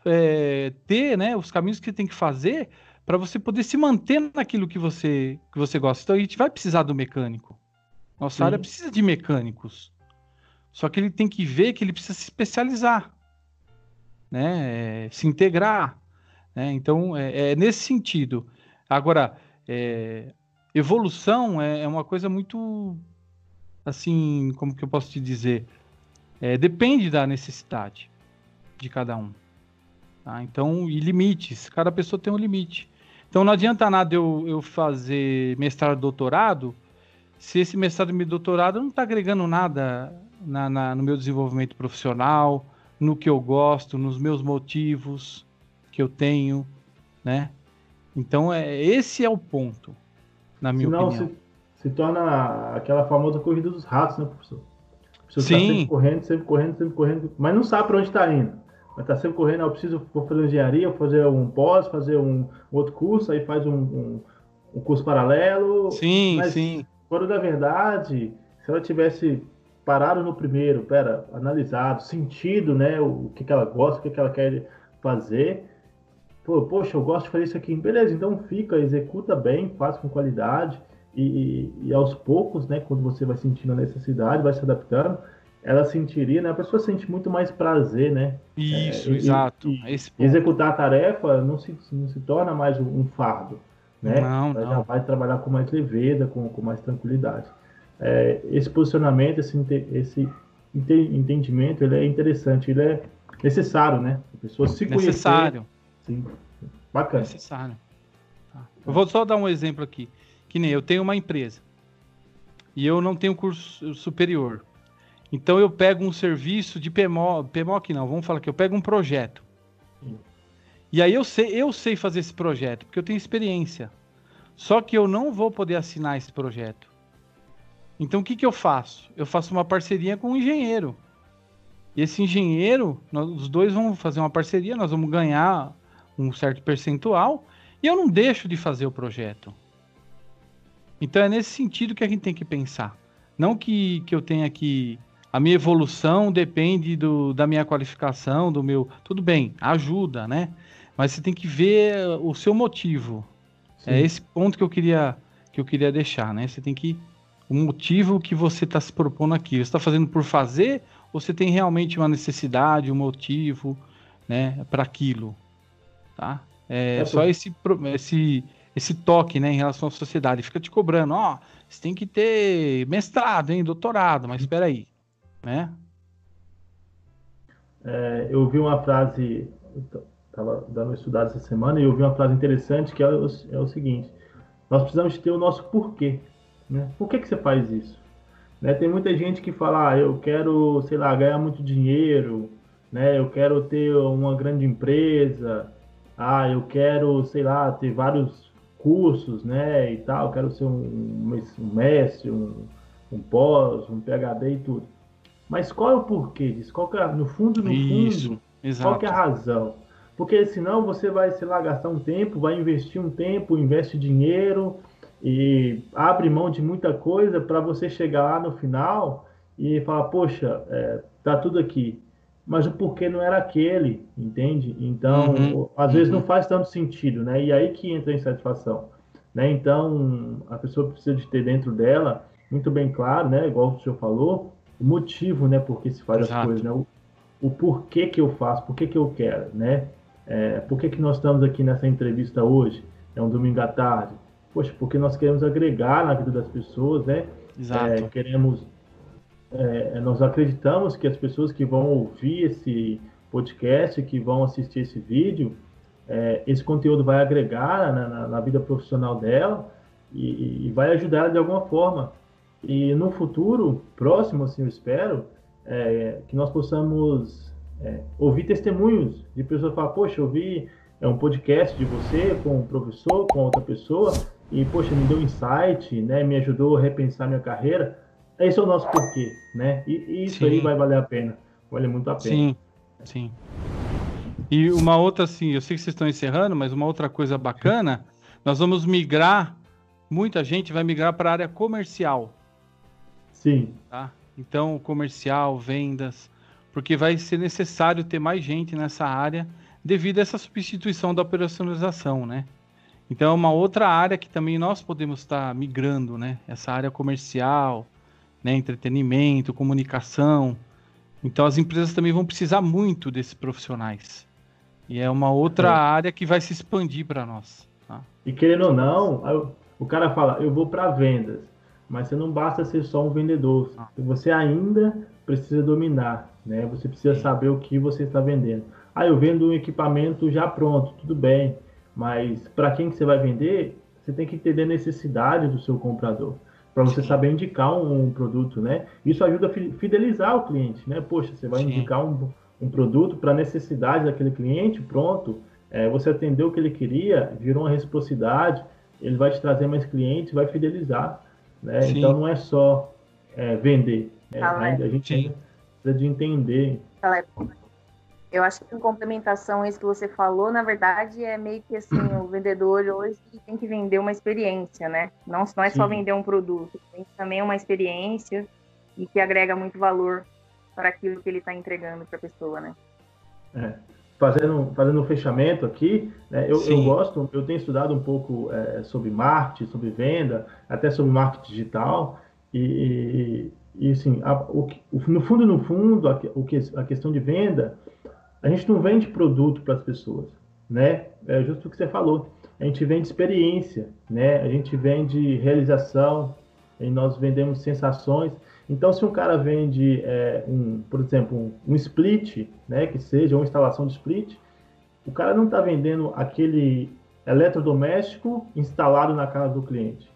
é, ter, né? Os caminhos que tem que fazer para você poder se manter naquilo que você, que você gosta. Então a gente vai precisar do mecânico. Nossa Sim. área precisa de mecânicos. Só que ele tem que ver que ele precisa se especializar, né? É, se integrar. Né? Então é, é, nesse sentido. Agora, é, evolução é, é, uma coisa muito assim, como que eu posso te dizer? É, depende da necessidade de cada um. Tá? Então, e limites, cada pessoa tem um limite. Então não adianta nada eu, eu fazer mestrado doutorado se esse mestrado e doutorado não está agregando nada na, na, no meu desenvolvimento profissional, no que eu gosto, nos meus motivos que eu tenho, né? Então, é, esse é o ponto na minha Senão, opinião. Se, se torna aquela famosa corrida dos ratos, né, professor? Você Sim. Tá sempre correndo, sempre correndo, sempre correndo, mas não sabe para onde está indo. Mas está sempre correndo, eu preciso vou fazer engenharia, fazer um pós, fazer um outro curso, aí faz um, um, um curso paralelo. Sim, mas, sim. Quando na verdade, se ela tivesse parado no primeiro, pera, analisado, sentido, né, o que, que ela gosta, o que, que ela quer fazer, Pô, poxa, eu gosto de fazer isso aqui. Beleza, então fica, executa bem, faz com qualidade e, e, e, aos poucos, né, quando você vai sentindo a necessidade, vai se adaptando, ela sentiria, né, a pessoa sente muito mais prazer, né? Isso, é, exato. E, executar a tarefa não se, não se torna mais um fardo, né? Não, Ela não. já vai trabalhar com mais leveza, com, com mais tranquilidade. É, esse posicionamento, esse, esse entendimento, ele é interessante, ele é necessário, né? A pessoa se conhecer. Necessário Sim. Bacana. Necessário. Tá. Eu vou só dar um exemplo aqui. Que nem eu tenho uma empresa e eu não tenho curso superior. Então eu pego um serviço de PMO, PMOC não, vamos falar que eu pego um projeto. E aí eu sei, eu sei fazer esse projeto, porque eu tenho experiência. Só que eu não vou poder assinar esse projeto. Então o que, que eu faço? Eu faço uma parceria com um engenheiro. E esse engenheiro, nós, os dois vão fazer uma parceria, nós vamos ganhar um certo percentual e eu não deixo de fazer o projeto. Então é nesse sentido que a gente tem que pensar. Não que, que eu tenha que. A minha evolução depende do, da minha qualificação, do meu. Tudo bem, ajuda, né? Mas você tem que ver o seu motivo. É Sim. É esse ponto que eu queria que eu queria deixar, né? Você tem que o motivo que você está se propondo aqui. Você está fazendo por fazer ou você tem realmente uma necessidade, um motivo, né, para aquilo, tá? É, é só esse, esse, esse toque, né, em relação à sociedade. Fica te cobrando, ó, você tem que ter mestrado, hein, doutorado, mas espera aí, né? É, eu vi uma frase, estava dando uma estudada essa semana e eu vi uma frase interessante que é o, é o seguinte: nós precisamos ter o nosso porquê. Né? Por que, que você faz isso? Né? Tem muita gente que fala, ah, eu quero, sei lá, ganhar muito dinheiro, né? eu quero ter uma grande empresa, ah, eu quero, sei lá, ter vários cursos, né, e tal, eu quero ser um, um mestre, um, um pós, um PhD e tudo. Mas qual é o porquê disso? Qual é, no fundo, no Isso, fundo, exato. qual é a razão? Porque senão você vai, sei lá, gastar um tempo, vai investir um tempo, investe dinheiro, e abre mão de muita coisa para você chegar lá no final e falar, poxa, é, tá tudo aqui. Mas o porquê não era aquele, entende? Então, uhum, às vezes uhum. não faz tanto sentido, né? E aí que entra a insatisfação, né? Então, a pessoa precisa de ter dentro dela, muito bem claro, né? Igual o senhor falou, o motivo, né? Por que se faz Exato. as coisas, né? O, o porquê que eu faço, por que que eu quero, né? É, por que que nós estamos aqui nessa entrevista hoje? É um domingo à tarde poxa, porque nós queremos agregar na vida das pessoas, né? Exato. É, queremos, é, nós acreditamos que as pessoas que vão ouvir esse podcast, que vão assistir esse vídeo, é, esse conteúdo vai agregar na, na, na vida profissional dela e, e, vai ajudar de alguma forma. E no futuro próximo, assim, eu espero, é, que nós possamos é, ouvir testemunhos de pessoas que falam, poxa, eu vi é um podcast de você com um professor, com outra pessoa, e, poxa, me deu insight, né? Me ajudou a repensar minha carreira. Esse é o nosso porquê, né? E, e isso sim. aí vai valer a pena. Vale muito a pena. Sim, sim. E uma outra, assim, eu sei que vocês estão encerrando, mas uma outra coisa bacana, nós vamos migrar, muita gente vai migrar para a área comercial. Sim. Tá? Então, comercial, vendas, porque vai ser necessário ter mais gente nessa área devido a essa substituição da operacionalização, né? Então é uma outra área que também nós podemos estar migrando, né? Essa área comercial, né? entretenimento, comunicação. Então as empresas também vão precisar muito desses profissionais. E é uma outra é. área que vai se expandir para nós. Tá? E querendo ou não, o cara fala, eu vou para vendas, mas você não basta ser só um vendedor. Ah. Você ainda precisa dominar, né? Você precisa Sim. saber o que você está vendendo. Ah, eu vendo um equipamento já pronto, tudo bem. Mas para quem que você vai vender, você tem que entender a necessidade do seu comprador para você Sim. saber indicar um, um, produto, né? Isso ajuda a fidelizar o cliente, né? Poxa, você vai Sim. indicar um, um produto para a necessidade daquele cliente, pronto. É, você atendeu o que ele queria, virou uma reciprocidade, ele vai te trazer mais clientes, vai fidelizar, né? Então não é só é, vender, né? a gente precisa de entender. Eu acho que em complementação a isso que você falou, na verdade, é meio que assim, [clears throat] o vendedor hoje tem que vender uma experiência, né? Não, não é Sim. só vender um produto, tem também uma experiência e que agrega muito valor para aquilo que ele está entregando para a pessoa, né? É. Fazendo, fazendo um fechamento aqui, né, eu, eu, gosto, eu tenho estudado um pouco é, sobre marketing, sobre venda, até sobre marketing digital, e, e, e assim, a, o, no fundo, no fundo, a, o que, a questão de venda a gente não vende produto para as pessoas, né? É justo o que você falou. A gente vende experiência, né? A gente vende realização, e nós vendemos sensações. Então, se um cara vende, é, um, por exemplo, um, um, split, né, que seja uma instalação de split, o cara não está vendendo aquele eletrodoméstico instalado na casa do cliente.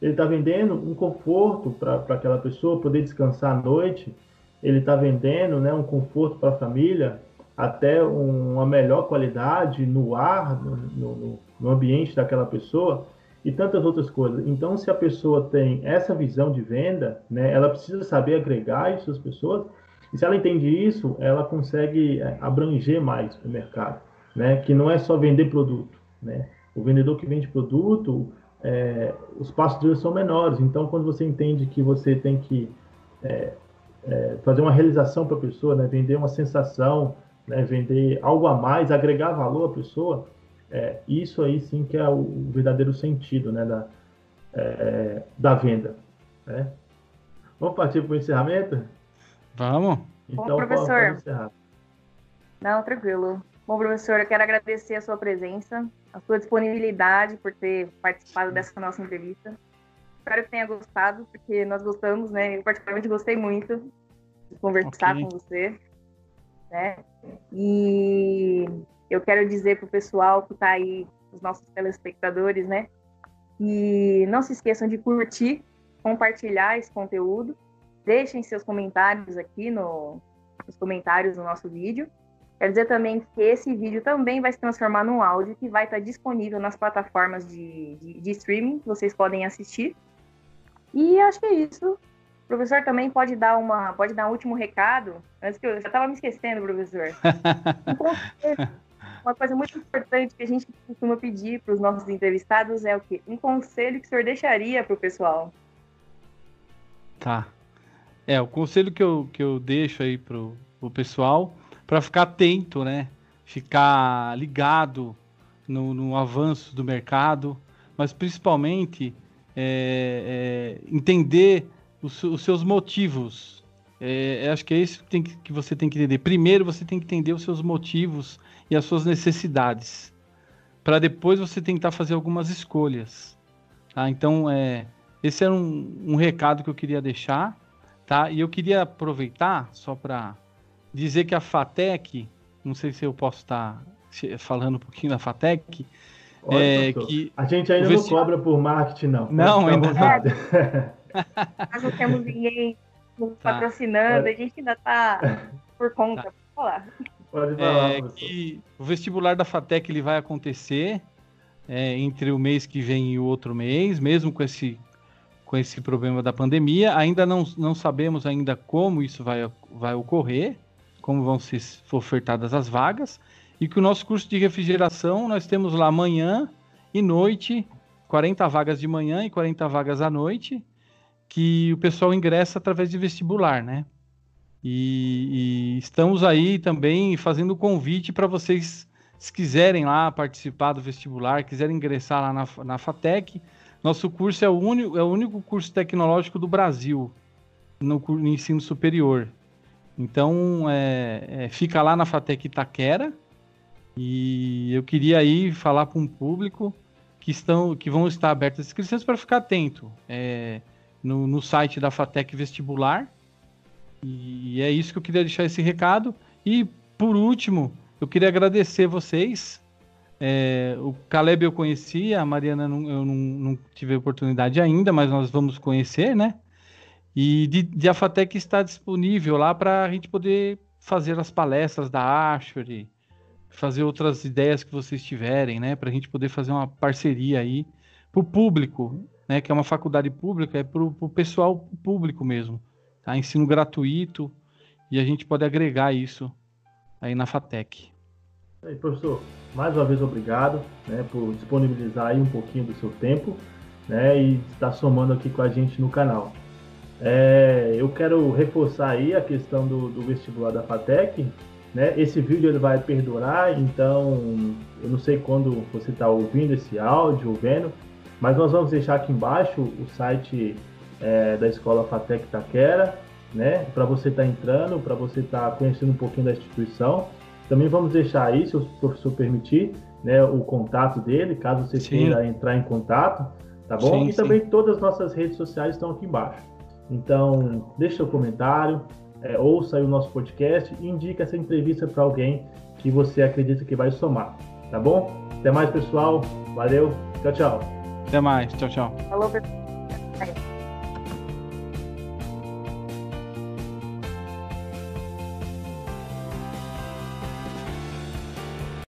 Ele está vendendo um conforto para aquela pessoa poder descansar à noite. Ele está vendendo né, um conforto para a família até uma melhor qualidade no ar, no, no, no ambiente daquela pessoa. e tantas outras coisas. Então, se a pessoa tem essa visão de venda, né, ela precisa saber agregar essas pessoas, e se ela entende isso, ela consegue é, abranger mais o mercado, né, que não é só vender produto, né. O vendedor que vende produto, é, os passos dele são menores. Então, quando você entende que você tem que é, é, fazer uma realização para a pessoa, né, vender uma sensação, né, vender algo a mais, agregar valor à pessoa, é, isso aí sim que é o, o verdadeiro sentido né, da, é, da venda. Né? Vamos partir para o encerramento? Vamos. Então, Bom, professor. Pode, Não, tranquilo. Bom, professor, eu quero agradecer a sua presença, a sua disponibilidade por ter participado dessa nossa entrevista. Espero que tenha gostado, porque nós gostamos, né? Eu particularmente gostei muito de conversar okay. com você, né? E eu quero dizer para o pessoal que está aí, os nossos telespectadores, né? E não se esqueçam de curtir, compartilhar esse conteúdo. Deixem seus comentários aqui no, nos comentários do nosso vídeo. Quero dizer também que esse vídeo também vai se transformar num áudio que vai estar disponível nas plataformas de, de, de streaming que vocês podem assistir. E acho que é isso. O professor também pode dar uma, pode dar um último recado. Antes que eu já estava me esquecendo, professor. [laughs] uma coisa muito importante que a gente costuma pedir para os nossos entrevistados é o quê? Um conselho que o senhor deixaria para o pessoal. Tá. É, o conselho que eu, que eu deixo aí para o pessoal, para ficar atento, né? Ficar ligado no, no avanço do mercado, mas principalmente é, é, entender os, os, seus motivos. É, acho que é isso que, que, que você tem que entender. Primeiro, você tem que entender os seus motivos e as suas necessidades, para depois você tentar fazer algumas escolhas. Tá? Então, é, esse era um, um recado que eu queria deixar. Tá? E eu queria aproveitar só para dizer que a FATEC, não sei se eu posso estar falando um pouquinho da FATEC, Olha, é, que a gente ainda não cobra por marketing, não. Não, ainda não. [laughs] Nós não temos ninguém nos tá. patrocinando, a gente ainda está por conta. Tá. Falar. Pode falar, é, que o vestibular da FATEC ele vai acontecer é, entre o mês que vem e o outro mês, mesmo com esse, com esse problema da pandemia. Ainda não, não sabemos ainda como isso vai, vai ocorrer, como vão ser ofertadas as vagas. E que o nosso curso de refrigeração, nós temos lá manhã e noite, 40 vagas de manhã e 40 vagas à noite, que o pessoal ingressa através de vestibular, né? E, e estamos aí também fazendo convite para vocês, se quiserem lá participar do vestibular, quiserem ingressar lá na, na FATEC. Nosso curso é o, único, é o único curso tecnológico do Brasil no, no ensino superior. Então, é, é, fica lá na FATEC Itaquera. E eu queria aí falar para um público que, estão, que vão estar abertas as inscrições para ficar atento é, no, no site da FATEC Vestibular e é isso que eu queria deixar esse recado. E por último, eu queria agradecer vocês. É, o Caleb eu conheci, a Mariana não, eu não, não, tive oportunidade ainda, mas nós vamos conhecer, né? E de, de a FATEC está disponível lá para a gente poder fazer as palestras da Ashford, fazer outras ideias que vocês tiverem, né? Para a gente poder fazer uma parceria aí para o público, né? Que é uma faculdade pública, é para o pessoal público mesmo tá? ensino gratuito, e a gente pode agregar isso aí na FATEC. Aí, professor, mais uma vez obrigado né, por disponibilizar aí um pouquinho do seu tempo né, e estar somando aqui com a gente no canal. É, eu quero reforçar aí a questão do, do vestibular da FATEC. Né? Esse vídeo ele vai perdurar, então eu não sei quando você está ouvindo esse áudio ou vendo, mas nós vamos deixar aqui embaixo o site é, da Escola Fatec Taquera, né? Para você estar tá entrando, para você estar tá conhecendo um pouquinho da instituição. Também vamos deixar aí, se o professor permitir, né, o contato dele, caso você sim. queira entrar em contato, tá bom? Sim, e também todas as nossas redes sociais estão aqui embaixo. Então, deixe seu comentário, é, ouça aí o nosso podcast e indique essa entrevista para alguém que você acredita que vai somar, tá bom? Até mais, pessoal. Valeu. Tchau, tchau. Até mais. Tchau, tchau. Falou, pessoal.